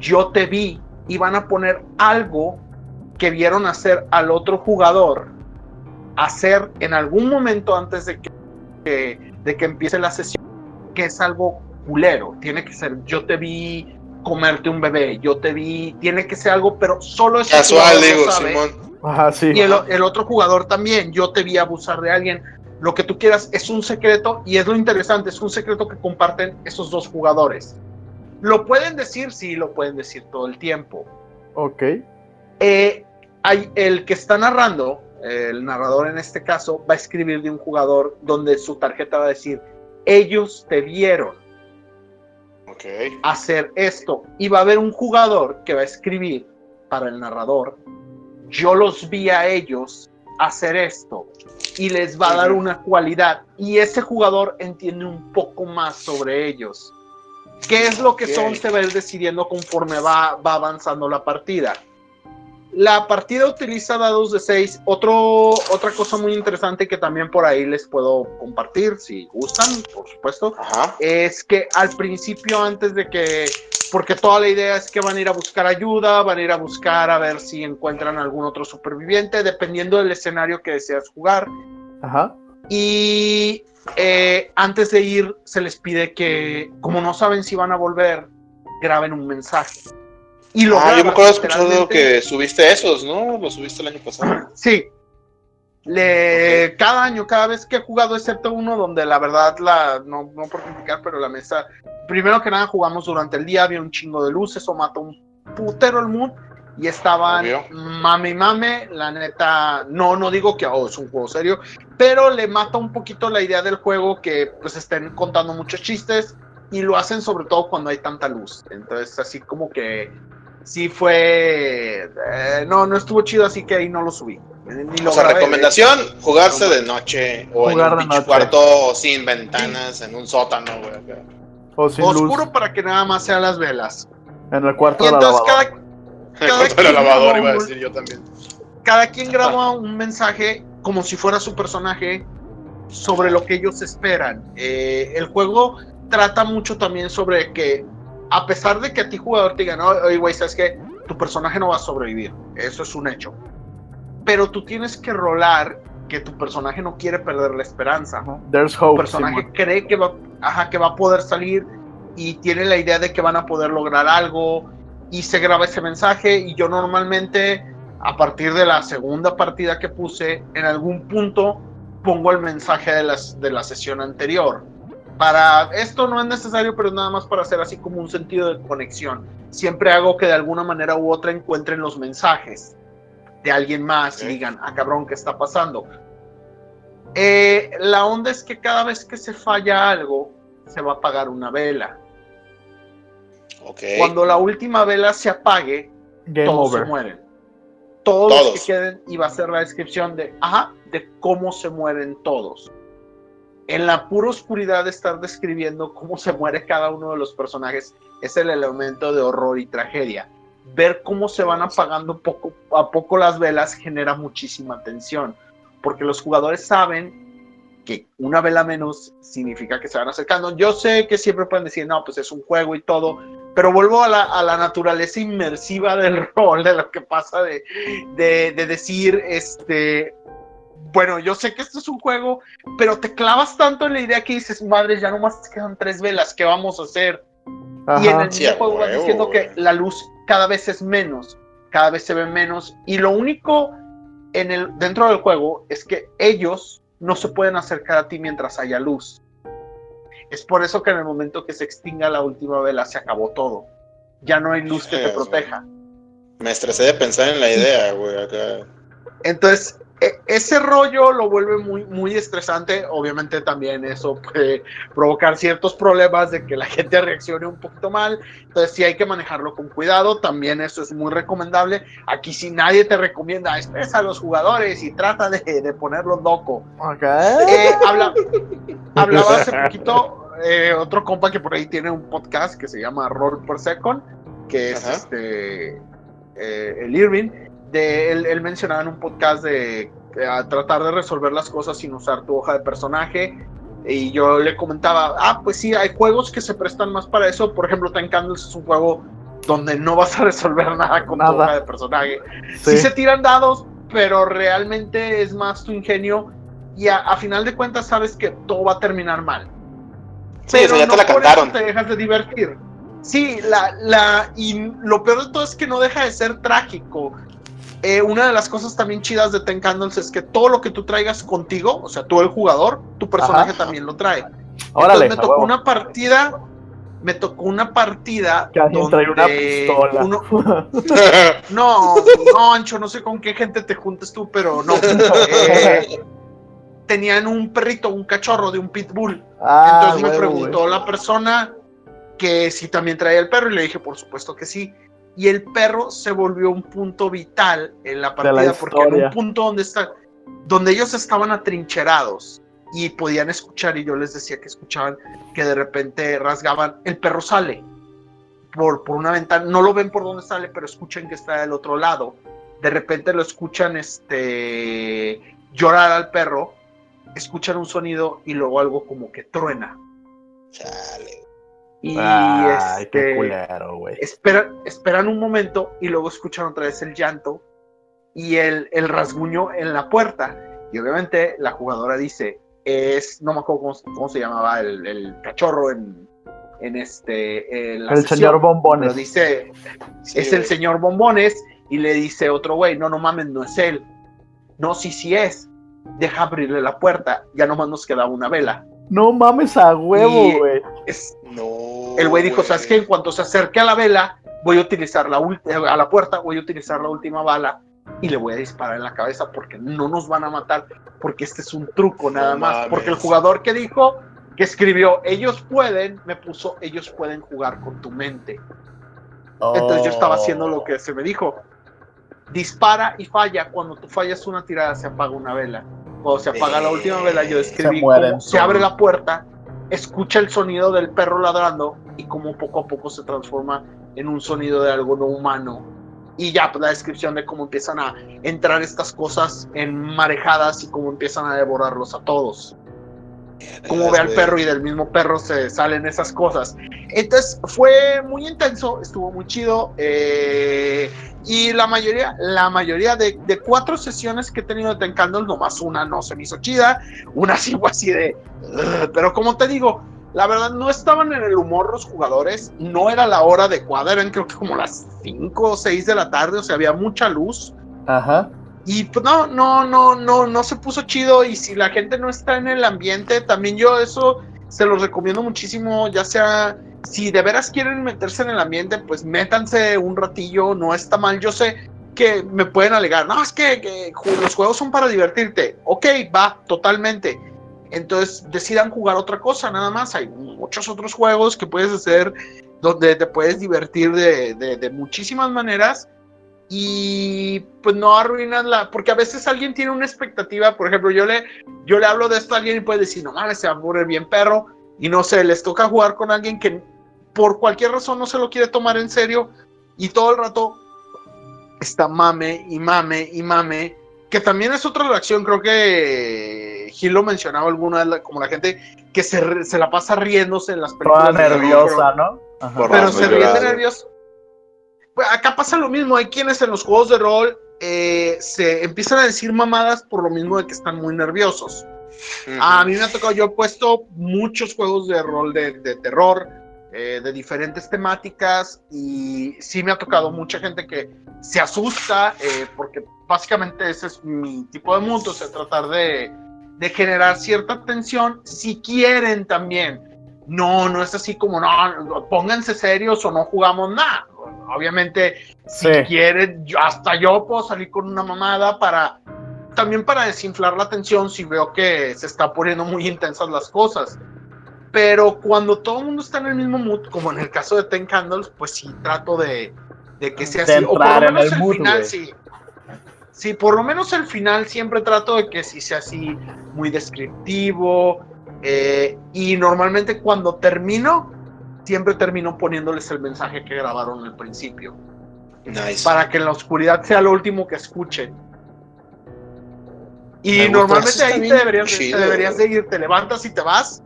Yo te vi y van a poner algo que vieron hacer al otro jugador hacer en algún momento antes de que, que- de que empiece la sesión, que es algo culero. Tiene que ser, yo te vi comerte un bebé, yo te vi, tiene que ser algo, pero solo ese Casual, digo, sabe. Simón. Ajá, sí. Y el, el otro jugador también, yo te vi abusar de alguien, lo que tú quieras, es un secreto y es lo interesante, es un secreto que comparten esos dos jugadores. Lo pueden decir, sí, lo pueden decir todo el tiempo. Ok. Eh, hay, el que está narrando, el narrador en este caso, va a escribir de un jugador donde su tarjeta va a decir, ellos te vieron hacer esto. Y va a haber un jugador que va a escribir para el narrador, yo los vi a ellos hacer esto y les va a dar una cualidad y ese jugador entiende un poco más sobre ellos. ¿Qué es lo que son? Se va a ir decidiendo conforme va, va avanzando la partida. La partida utiliza dados de 6. Otro, otra cosa muy interesante que también por ahí les puedo compartir, si gustan, por supuesto, Ajá. es que al principio, antes de que, porque toda la idea es que van a ir a buscar ayuda, van a ir a buscar a ver si encuentran algún otro superviviente, dependiendo del escenario que deseas jugar. Ajá. Y eh, antes de ir, se les pide que, como no saben si van a volver, graben un mensaje. Y lo Ah, yo me acuerdo literalmente. que subiste esos, ¿no? Los subiste el año pasado. Sí. Le, Cada año, cada vez que he jugado, excepto uno donde la verdad, la, no, no por criticar, pero la mesa, primero que nada jugamos durante el día, había un chingo de luces, eso mató un putero el mood y estaban Obvio. mame y mame, la neta, no, no digo que oh, es un juego serio, pero le mata un poquito la idea del juego que pues estén contando muchos chistes y lo hacen sobre todo cuando hay tanta luz, entonces así como que sí fue, eh, no, no estuvo chido, así que ahí no lo subí. Ni lo O sea, grabé, recomendación, jugarse de noche o Jugar en de un noche. cuarto sin ventanas, en un sótano, güey. acá. O sin Oscuro luz. para que nada más sean las velas. En el cuarto Y de la entonces lavadora. cada, *laughs* En Cada la lavadora graba iba a un- decir yo también. cada quien *laughs* graba un mensaje como si fuera su personaje sobre lo que ellos esperan. Eh, el juego trata mucho también sobre que, a pesar de que a ti jugador te digan, oye, güey, sabes que tu personaje no va a sobrevivir, eso es un hecho. Pero tú tienes que rolar que tu personaje no quiere perder la esperanza. There's Tu hope. personaje Simón. cree que va, ajá, que va a poder salir y tiene la idea de que van a poder lograr algo y se graba ese mensaje y yo normalmente a partir de la segunda partida que puse en algún punto pongo el mensaje de, las, de la sesión anterior. Para esto no es necesario, pero es nada más para hacer así como un sentido de conexión. Siempre hago que de alguna manera u otra encuentren los mensajes de alguien más y digan, ah, cabrón, ¿qué está pasando? Eh, la onda es que cada vez que se falla algo, se va a apagar una vela. Ok. Cuando la última vela se apague, Game todos se mueren. Todos, los Todos. que queden, y va a ser la descripción de, ajá, de cómo se mueren todos. En la pura oscuridad de estar describiendo cómo se muere cada uno de los personajes es el elemento de horror y tragedia. Ver cómo se van apagando poco a poco las velas genera muchísima tensión, porque los jugadores saben que una vela menos significa que se van acercando. Yo sé que siempre pueden decir, no, pues es un juego y todo, pero vuelvo a la, naturaleza inmersiva del *laughs* rol, de lo que pasa de decir, este, bueno, yo sé que esto es un juego, pero te clavas tanto en la idea que dices, madre, ya nomás quedan tres velas, ¿qué vamos a hacer? Y en el Sí, a juego vas diciendo que la luz cada vez es menos, cada vez se ve menos, y lo único en el, dentro del juego es que ellos no se pueden acercar a ti mientras haya luz. Es por eso que en el momento que se extinga la última vela se acabó todo. Ya no hay luz que te proteja. Me estresé de pensar en la idea, güey. Acá. Entonces, ese rollo lo vuelve muy, muy estresante. Obviamente también eso puede provocar ciertos problemas de que la gente reaccione un poquito mal. Entonces sí hay que manejarlo con cuidado. También eso es muy recomendable. Aquí si nadie te recomienda, expresa a los jugadores y trata de, de ponerlos loco. Ok. Eh, habla- *laughs* hablaba hace poquito eh, otro compa que por ahí tiene un podcast que se llama Roll per Second, que es Ajá. este eh, el Irving. De, él, él mencionaba en un podcast de eh, a tratar de resolver las cosas sin usar tu hoja de personaje. Y yo le comentaba, ah, pues sí, hay juegos que se prestan más para eso. Por ejemplo, Time Candles es un juego donde no vas a resolver *laughs* nada con tu Nada. hoja de personaje sí. Sí. se tiran dados, pero realmente es más tu ingenio y a, a final de cuentas sabes que todo va a terminar mal. Sí, pero eso ya no te la por cantaron. eso te dejas de divertir. Sí, la, la, y lo peor de todo es que no deja de ser trágico. Eh, una de las cosas también chidas de Ten Candles es que todo lo que tú traigas contigo, o sea, tú el jugador, tu personaje Ajá. también lo trae. Órale, Entonces me tocó huevo. una partida, me tocó una partida Que trae una pistola. uno- *laughs* no, no, Ancho, no sé con qué gente te juntes tú, pero no. *laughs* Eh, tenían un perrito, un cachorro de un pitbull. Ah, Entonces me preguntó la persona que si también traía el perro y le dije, por supuesto que sí. Y el perro se volvió un punto vital en la la partida porque en historia. un punto donde está, donde ellos estaban atrincherados y podían escuchar y yo les decía que escuchaban que de repente rasgaban, el perro sale por, por una ventana, no lo ven por dónde sale, pero escuchan que está del otro lado. De repente lo escuchan este llorar al perro, escuchan un sonido y luego algo como que truena. Chale. Y Ay, qué este, culero, güey. esperan, esperan un momento y luego escuchan otra vez el llanto y el, el rasguño en la puerta. Y obviamente la jugadora dice, es, no me acuerdo cómo, cómo se llamaba el, el cachorro en, en este... en la El sesión, señor Pero Bombones. dice, Sí, es el güey. señor Bombones y le dice otro güey, no, no mames, no es él. No, sí, sí es. Deja abrirle la puerta. Ya nomás nos quedaba una vela. No mames a huevo, güey. Es, No. el güey dijo, ¿sabes qué? En cuanto se acerque a la vela, voy a utilizar la eh, a la puerta, voy a utilizar la última bala y le voy a disparar en la cabeza porque no nos van a matar, porque este es un truco nada No más. mames. Porque el jugador que dijo, que escribió, ellos pueden, me puso, ellos pueden jugar con tu mente. Entonces yo estaba haciendo lo que se me dijo. Dispara y falla. Cuando tú fallas una tirada, se apaga una vela. Cuando se apaga la última vela, yo escribí Se mueren se abre la puerta, escucha el sonido del perro ladrando y cómo poco a poco se transforma en un sonido de algo no humano. Y ya, pues la descripción de cómo empiezan a entrar estas cosas en marejadas y cómo empiezan a devorarlos a todos cómo ve al perro y del mismo perro se salen esas cosas. Entonces fue muy intenso, estuvo muy chido. eh, y la mayoría, la mayoría de, de cuatro sesiones que he tenido de Ten Candles, nomás una no se me hizo chida, una sí fue así de. Pero como te digo, la verdad no estaban en el humor los jugadores, no era la hora adecuada, eran creo que como las 5 o 6 de la tarde, o sea, había mucha luz. Ajá. Y pues no, no, no, no, no se puso chido. Y si la gente no está en el ambiente, también yo eso se los recomiendo muchísimo. Ya sea, si de veras quieren meterse en el ambiente, pues métanse un ratillo, no está mal. Yo sé que me pueden alegar, no, es que, los juegos son para divertirte. Ok, va, totalmente. Entonces decidan jugar otra cosa, nada más. Hay muchos otros juegos que puedes hacer donde te puedes divertir de- de muchísimas maneras y pues no arruinas la, porque a veces alguien tiene una expectativa, por ejemplo, yo le, yo le hablo de esto a alguien y puede decir, no mames, se va a poner bien perro, y no sé, les toca jugar con alguien que por cualquier razón no se lo quiere tomar en serio, y todo el rato está mame y mame y mame, que también es otra reacción, creo que Gil lo mencionaba alguna vez, como la gente que se, se la pasa riéndose en las Toda películas. terror, nerviosa, ¿no? Ajá. Por- pero se ríen de llorado. Pues acá pasa lo mismo, hay quienes en los juegos de rol eh, se empiezan a decir mamadas por lo mismo de que están muy nerviosos. A mí me ha tocado, yo he puesto muchos juegos de rol de, de terror, eh, de diferentes temáticas, y sí me ha tocado mucha gente que se asusta, eh, porque básicamente ese es mi tipo de mundo, o sea, tratar de, de generar cierta tensión, si quieren también. No, no es así como, no, pónganse serios o no jugamos nada. Obviamente, si yo, hasta yo puedo salir con una mamada para también para desinflar la tensión si veo que se está poniendo muy intensas las cosas. Pero cuando todo el mundo está en el mismo mood, como en el caso de Ten Candles, pues sí trato de, de que sea De así. O por lo en menos el el, mood, final, sí. Sí, por lo menos el final siempre trato de que sí sea así muy descriptivo. eh, y normalmente cuando termino, siempre termino poniéndoles el mensaje que grabaron al principio Nice. para que en la oscuridad sea lo último que escuchen. Y Me normalmente ahí te deberías, de- chido, te deberías de ir, te levantas y te vas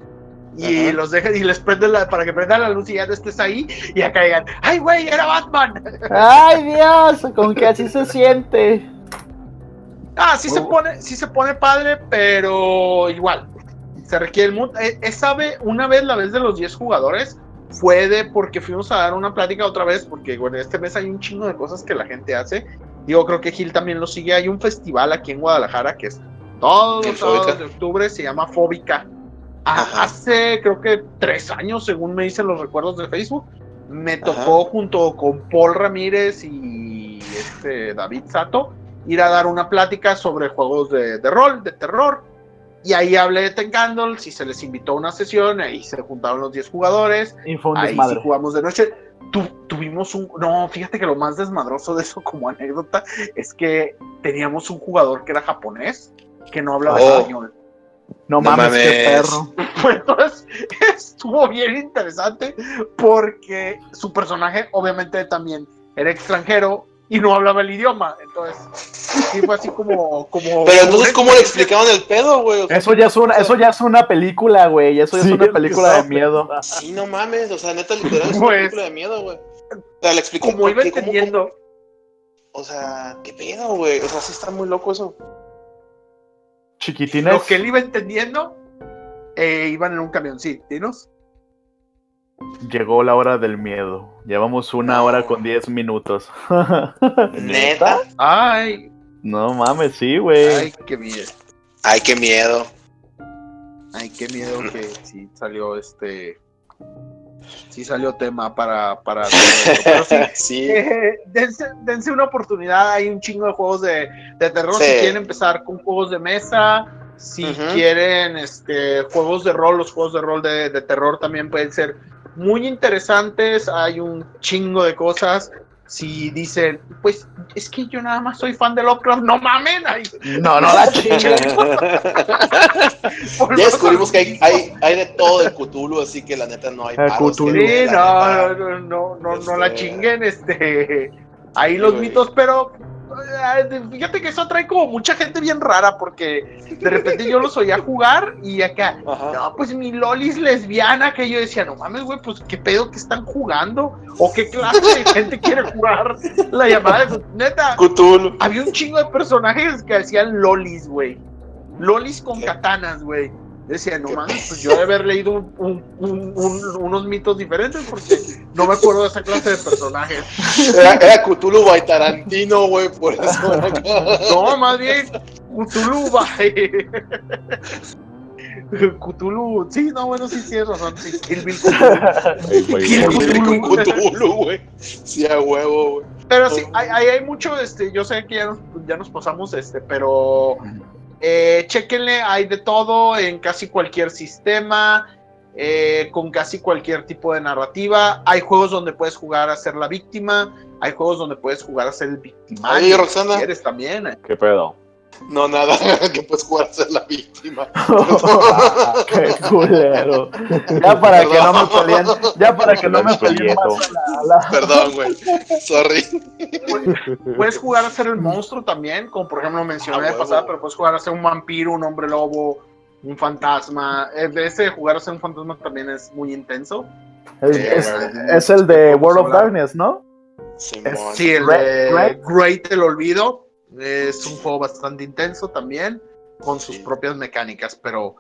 y Ajá. los dejas y les prendes la, para que prendan la luz y ya no estés ahí y ya caigan. ¡Ay, güey! ¡Era Batman! Ay, Dios, con que así se siente. Ah, sí se Oh. pone, sí se pone padre, pero igual. Se requiere el mood. Eh, Esa vez, una vez, la vez de los 10 jugadores, fue de porque fuimos a dar una plática otra vez, porque bueno, este mes hay un chingo de cosas que la gente hace. Digo, creo que Gil también lo sigue. Hay un festival aquí en Guadalajara que es todos ¿En los sábados de octubre, se llama Fóbica. Ajá. hace creo que tres años, según me dicen los recuerdos de Facebook, me tocó junto con Paul Ramírez y este David Sato ir a dar una plática sobre juegos de, de rol, de terror. Y ahí hablé de Ten Candles y se les invitó a una sesión, ahí se juntaron los 10 jugadores, Y fue un ahí sí jugamos de noche. Tu- tuvimos un... No, fíjate que lo más desmadroso de eso como anécdota es que teníamos un jugador que era japonés, que no hablaba Oh. español. No, No mames, qué perro. *laughs* Pues, Entonces estuvo bien interesante porque su personaje obviamente también era extranjero y no hablaba el idioma. Entonces sí fue así como... como Pero entonces, ¿cómo le explicaban el pedo, güey? O sea, Eso ya es una, eso ya es una película, güey. Eso ya Sí, es una película de miedo. Sí, no mames, o sea, neta, literal, es una Pues- película de miedo, güey. O sea, le explicó Como iba qué, cómo- entendiendo... O sea, ¿qué pedo, güey? O sea, sí está muy loco eso. Chiquitines. Lo que él iba entendiendo, eh, iban en un camión, sí, dinos. Llegó la hora del miedo. Llevamos una hora con 10 minutos. ¿Neta? Ay, no mames, sí, güey. ay, qué miedo. Ay, qué miedo. Ay, qué miedo que sí salió este. Sí salió tema para. para. Pero sí, *laughs* sí. eh, dense, dense una oportunidad. Hay un chingo de juegos de, de terror. Sí. Si quieren empezar con juegos de mesa, si quieren este, juegos de rol, los juegos de rol de, de terror también pueden ser muy interesantes. Hay un chingo de cosas. Si dicen, pues es que yo nada más soy fan de Lovecraft, no mamen. Ay, No, no la *laughs* chingue. por Ya descubrimos que hay, hay, hay de todo de Cthulhu, así que la neta no hay Ah, Cthulhu. Sí, la no, no, no, no, no Este- la chinguen, este, ahí los mitos, pero fíjate que eso atrae como mucha gente bien rara, porque de repente yo los oía jugar y acá, Ajá. no, pues mi lolis lesbiana, que yo decía, no mames, güey, pues qué pedo que están jugando, o qué clase de gente quiere jugar la llamada, de- neta, Cthulhu. había un chingo de personajes que hacían lolis, güey. Lolis con katanas, güey. Decía, no mames, *laughs* pues yo de haber leído un- un- un- un- unos mitos diferentes porque no me acuerdo de esa clase de personajes. Era, era Cthulhu by Tarantino, güey, por eso. *laughs* No, más bien, Cthulhu, bye. *laughs* Cthulhu, sí, no, bueno, sí tienes razón, sí, Kill Bill Cthulhu. Cthulhu. güey. Sí, a huevo, güey. Pero sí, hay, hay, hay mucho, este, yo sé que ya nos, ya nos pasamos, este, pero eh, chequenle, hay de todo en casi cualquier sistema, eh, con casi cualquier tipo de narrativa. Hay juegos donde puedes jugar a ser la víctima, hay juegos donde puedes jugar a ser el victimario. Oye, Roxana. si quieres también. ¿Qué pedo? No, nada, *laughs* que puedes jugar a ser la víctima. *laughs* *laughs* Qué culero. Ya para que no me peleen, ya para que no me peleen más a la, a la- Perdón, güey. Sorry. Puedes jugar a ser el monstruo también, como por ejemplo mencioné Ah, de pasada, pero puedes jugar a ser un vampiro, un hombre lobo, un fantasma. Eh, de ese jugar a ser un fantasma también es muy intenso. Es, Sí, es- güey. es el de World of hablar. Darkness, ¿no? Simón. Sí, el Great- de Great. Great el Olvido es un juego bastante intenso también, con sus Sí. propias mecánicas, pero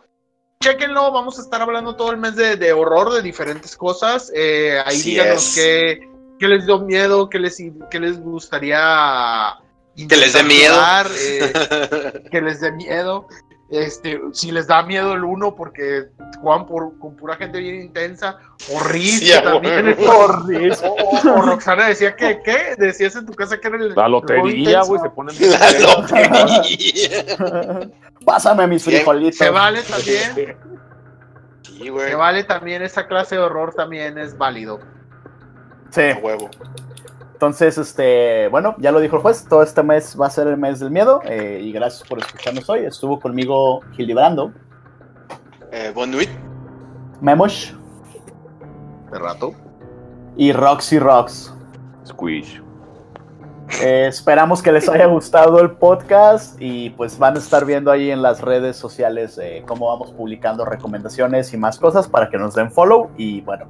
chequenlo, vamos a estar hablando todo el mes de, de horror, de diferentes cosas. Eh, ahí Así díganos qué, qué les dio miedo, qué les, qué les gustaría Que les dé intentar miedo. eh, *laughs* que les dé miedo. Este, si les da miedo el uno porque juegan por, con pura gente bien intensa, *laughs* o Riz, Sí, también es o, Roxana decía que, ¿qué? Decías en tu casa que era el La lotería, güey, se ponen. La lotería. Pásame mis frijolitos. Se vale también, Sí, güey. se vale también, esa clase de horror también es válido. Sí. A huevo. Entonces, este, bueno, ya lo dijo el juez, todo este mes va a ser el mes del miedo eh, y gracias por escucharnos hoy. Estuvo conmigo Gillibrando, Eh, Bon Nuit. Memosh De rato. y Roxy Rocks. Squish. Eh, esperamos que les haya gustado el podcast y pues van a estar viendo ahí en las redes sociales eh, cómo vamos publicando recomendaciones y más cosas para que nos den follow y bueno,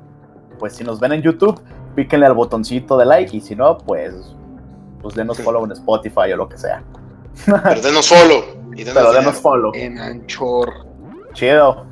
pues si nos ven en YouTube, píquenle al botoncito de like y si no, pues, pues denos follow en Spotify o lo que sea. Pero denos follow. Y denos Pero denos follow. En Anchor. Chido.